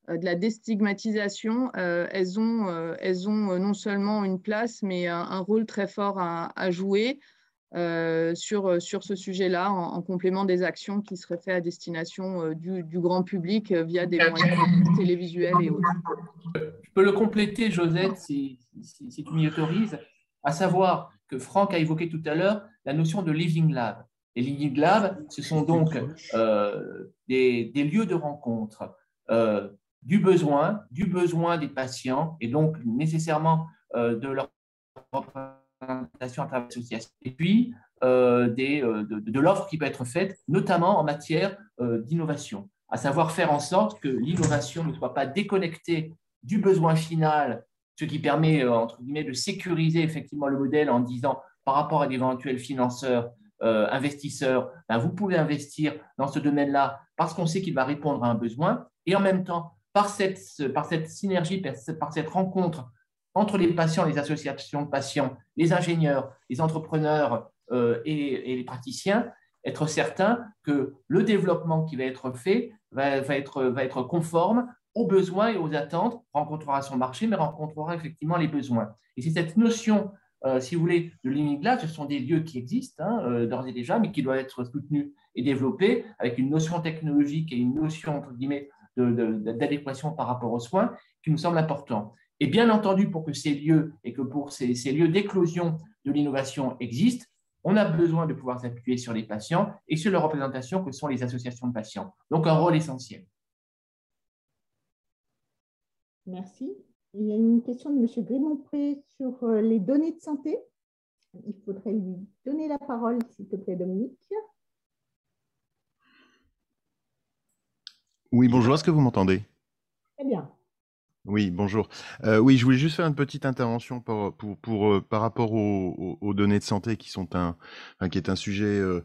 de la déstigmatisation, elles, ont, elles ont non seulement une place, mais un, rôle très fort à jouer. Euh, sur, euh, sur ce sujet-là, en, complément des actions qui seraient faites à destination euh, du, du, grand public via des moyens télévisuels et autres. Je peux le compléter, Josette, si, si, tu m'y autorises, à savoir que Franck a évoqué tout à l'heure la notion de Living Lab. Les Living Lab, ce sont donc des, des, lieux de rencontre du besoin, du besoin des patients et donc nécessairement de leur et puis euh, euh, de, l'offre qui peut être faite, notamment en matière euh, d'innovation, à savoir faire en sorte que l'innovation ne soit pas déconnectée du besoin final, ce qui permet, entre guillemets, de sécuriser effectivement le modèle en disant, par rapport à d'éventuels financeurs, investisseurs, ben, vous pouvez investir dans ce domaine-là parce qu'on sait qu'il va répondre à un besoin, et en même temps, par cette, par cette synergie, par cette rencontre entre les patients, les associations de patients, les ingénieurs, les entrepreneurs euh, et, les praticiens, être certain que le développement qui va être fait va, être, conforme aux besoins et aux attentes, rencontrera son marché, mais rencontrera effectivement les besoins. Et c'est cette notion, euh, si vous voulez, de l'immigrage, ce sont des lieux qui existent hein, euh, d'ores et déjà, mais qui doivent être soutenus et développés avec une notion technologique et une notion, entre guillemets, d'adéquation par rapport aux soins qui nous semble important. Et bien entendu, pour que ces lieux et que pour ces, lieux d'éclosion de l'innovation existent, on a besoin de pouvoir s'appuyer sur les patients et sur leur représentation que sont les associations de patients. Donc un rôle essentiel. Merci. Il y a une question de M. Grimont-Pré sur euh, les données de santé. Il faudrait lui donner la parole, s'il te plaît, Dominique. Oui, bonjour, est-ce que vous m'entendez? Très bien. Oui, bonjour. Euh, oui, je voulais juste faire une petite intervention pour, pour, pour euh, par rapport aux, aux, données de santé qui sont un, qui est un sujet euh,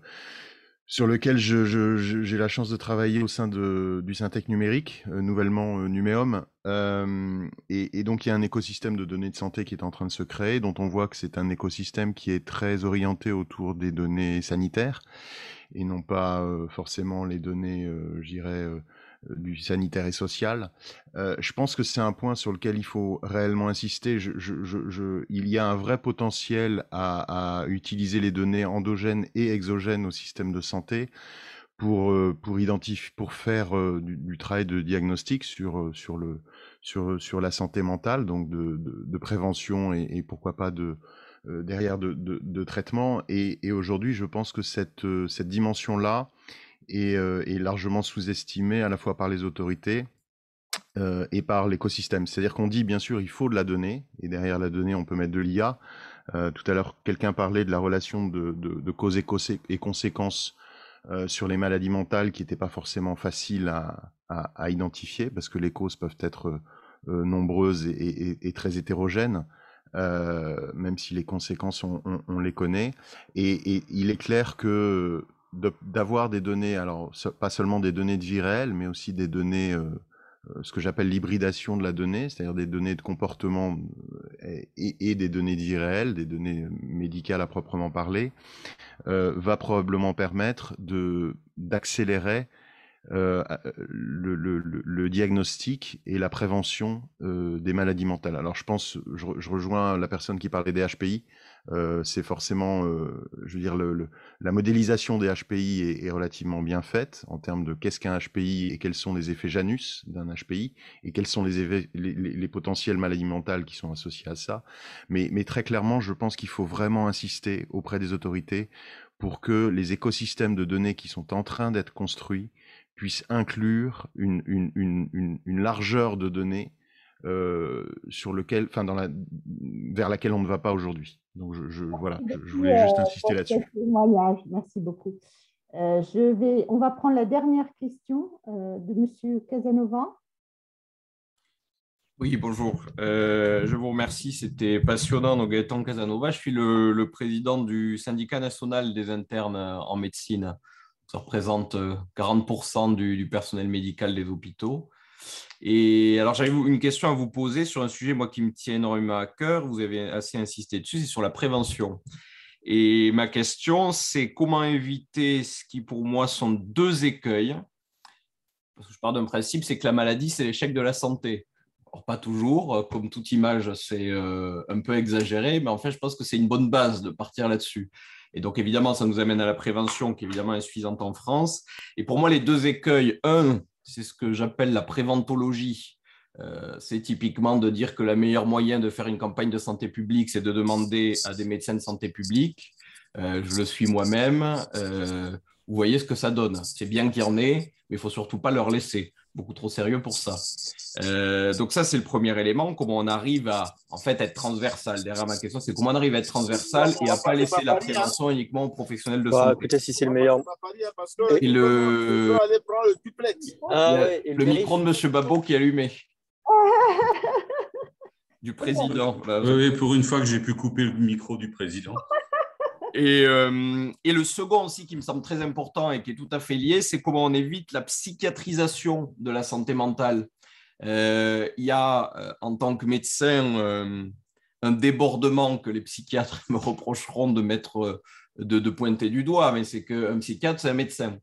sur lequel je, je, j'ai la chance de travailler au sein de, du Syntec numérique, nouvellement Numéum. Et, et, donc il y a un écosystème de données de santé qui est en train de se créer, dont on voit que c'est un écosystème qui est très orienté autour des données sanitaires et non pas forcément les données, je dirais euh, du sanitaire et social. Euh, je pense que c'est un point sur lequel il faut réellement insister. Il y a un vrai potentiel à, utiliser les données endogènes et exogènes au système de santé pour, euh, pour identifier, pour faire du, du, travail de diagnostic sur, sur, le, sur, sur la santé mentale, donc de, de, prévention et, pourquoi pas de, derrière de, de, traitement. Et, et aujourd'hui, je pense que cette, cette dimension-là est, largement sous-estimée à la fois par les autorités et par l'écosystème. C'est-à-dire qu'on dit, bien sûr, il faut de la donnée, et derrière la donnée, on peut mettre de l'IA. tout à l'heure, quelqu'un parlait de la relation de, de, causes et, conséquences sur les maladies mentales qui n'était pas forcément facile à, à, identifier parce que les causes peuvent être nombreuses et, très hétérogènes, même si les conséquences, on, les connaît. Et, il est clair que d'avoir des données, alors pas seulement des données de vie réelle, mais aussi des données, ce que j'appelle l'hybridation de la donnée, c'est-à-dire des données de comportement et, des données de vie réelle, des données médicales à proprement parler, va probablement permettre d'accélérer euh, le, le, le, diagnostic et la prévention euh, des maladies mentales. Alors je pense, je, je, rejoins la personne qui parlait des HPI. Euh, c'est forcément, euh, je veux dire, le, la modélisation des HPI est, est, relativement bien faite en termes de qu'est-ce qu'un HPI et quels sont les effets Janus d'un HPI et quels sont les, les, les, les, potentielles maladies mentales qui sont associées à ça. Mais, mais très clairement, je pense qu'il faut vraiment insister auprès des autorités pour que les écosystèmes de données qui sont en train d'être construits puisse inclure une, une, une, une largeur de données sur lequel, enfin dans la, vers laquelle on ne va pas aujourd'hui. Donc je, je voilà, je, voulais juste euh, insister là-dessus. Merci beaucoup. Euh, je vais, on va prendre la dernière question euh, de Monsieur Casanova. Oui, bonjour. Euh, je vous remercie. C'était passionnant. Donc, Gaëtan Casanova, je suis le, le, président du syndicat national des internes en médecine. Ça représente 40% euh, du, personnel médical des hôpitaux. Et alors, j'avais une question à vous poser sur un sujet, moi, qui me tient énormément à cœur. Vous avez assez insisté dessus, c'est sur la prévention. Et ma question, c'est comment éviter ce qui, pour moi, sont deux écueils? Parce que je pars d'un principe, c'est que la maladie, c'est l'échec de la santé. Alors, pas toujours, comme toute image, c'est euh, un peu exagéré, mais en fait, je pense que c'est une bonne base de partir là-dessus. Et donc, évidemment, ça nous amène à la prévention qui, évidemment, est insuffisante en France. Et pour moi, les deux écueils, un, c'est ce que j'appelle la préventologie. Euh, c'est typiquement de dire que le meilleur moyen de faire une campagne de santé publique, c'est de demander à des médecins de santé publique. Euh, je le suis moi-même. Euh, vous voyez ce que ça donne. C'est bien qu'il y en ait, mais il faut surtout pas leur laisser beaucoup trop sérieux pour ça. Euh, donc ça, c'est le premier élément, comment on arrive à en fait être transversal. Derrière ma question, c'est comment on arrive à être transversal et à pas laisser la prévention uniquement aux professionnels de santé. Peut-être si c'est le meilleur. Et le, le micro de Monsieur Babot qui est allumé. Du président. Oui, pour une fois que j'ai pu couper le micro du président. Euh, et, le second aussi qui me semble très important et qui est tout à fait lié, c'est comment on évite la psychiatrisation de la santé mentale. Euh, il y a euh, en tant que médecin un débordement que les psychiatres me reprocheront de mettre, de, de pointer du doigt, mais c'est qu'un psychiatre, c'est un médecin.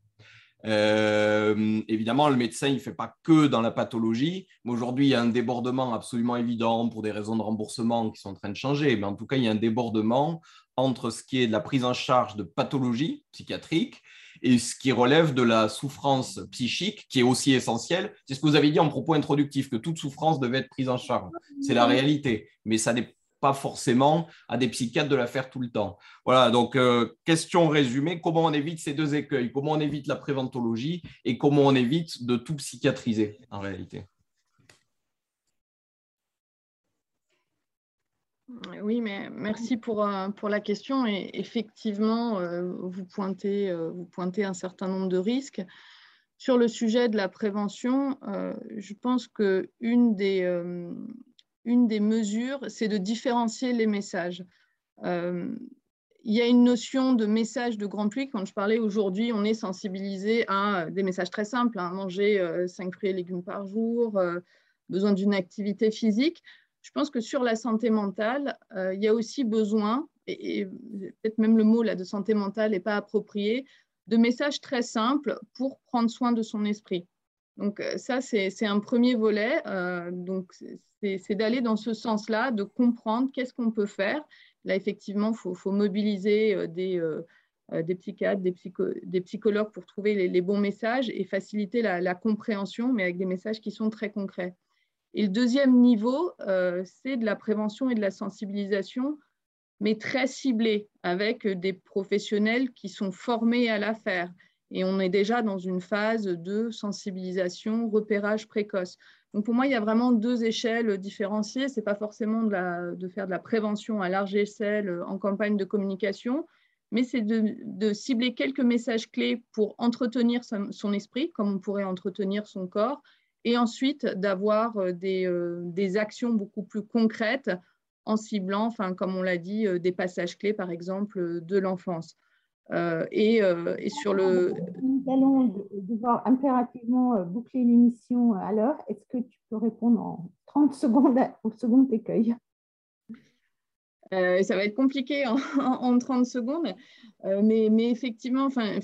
Évidemment, le médecin, il ne fait pas que dans la pathologie, mais aujourd'hui, il y a un débordement absolument évident pour des raisons de remboursement qui sont en train de changer, mais en tout cas, il y a un débordement entre ce qui est de la prise en charge de pathologie psychiatrique et ce qui relève de la souffrance psychique, qui est aussi essentielle. C'est ce que vous avez dit en propos introductif, que toute souffrance devait être prise en charge. C'est la réalité, mais ça n'est pas forcément à des psychiatres de la faire tout le temps. Voilà, donc euh, question résumée, comment on évite ces deux écueils? Comment on évite la préventologie et comment on évite de tout psychiatriser en réalité? Oui, mais merci pour, euh, pour la question. Et effectivement, euh, vous pointez, vous pointez un certain nombre de risques. Sur le sujet de la prévention, je pense qu'une des, une des mesures, c'est de différencier les messages. il y a une notion de message de grand public. Quand je parlais aujourd'hui, on est sensibilisé à des messages très simples, hein, manger 5 fruits et légumes par jour, besoin d'une activité physique je pense que sur la santé mentale, euh, il y a aussi besoin, et, peut-être même le mot là, de santé mentale n'est pas approprié, de messages très simples pour prendre soin de son esprit. Donc euh, ça, c'est un premier volet. Euh, donc c'est d'aller dans ce sens-là, de comprendre qu'est-ce qu'on peut faire. Là, effectivement, il faut, mobiliser des, des psychiatres, des, psychologues pour trouver les, bons messages et faciliter la, compréhension, mais avec des messages qui sont très concrets. Et le deuxième niveau, c'est de la prévention et de la sensibilisation, mais très ciblée, avec des professionnels qui sont formés à la faire. Et on est déjà dans une phase de sensibilisation, repérage précoce. Donc pour moi, il y a vraiment deux échelles différenciées. Ce n'est pas forcément de, faire de la prévention à large échelle en campagne de communication, mais c'est de, cibler quelques messages clés pour entretenir son, esprit, comme on pourrait entretenir son corps, et ensuite d'avoir euh, euh, des, actions beaucoup plus concrètes en ciblant, enfin, comme on l'a dit, euh, des passages clés, par exemple, de l'enfance. Et, sur le... Nous allons devoir impérativement boucler l'émission à l'heure. Est-ce que tu peux répondre en 30 secondes au second écueil? Euh, ça va être compliqué en, 30 secondes, euh, mais, mais, effectivement, enfin,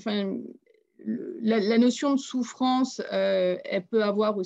la, la, notion de souffrance, euh, elle peut avoir aussi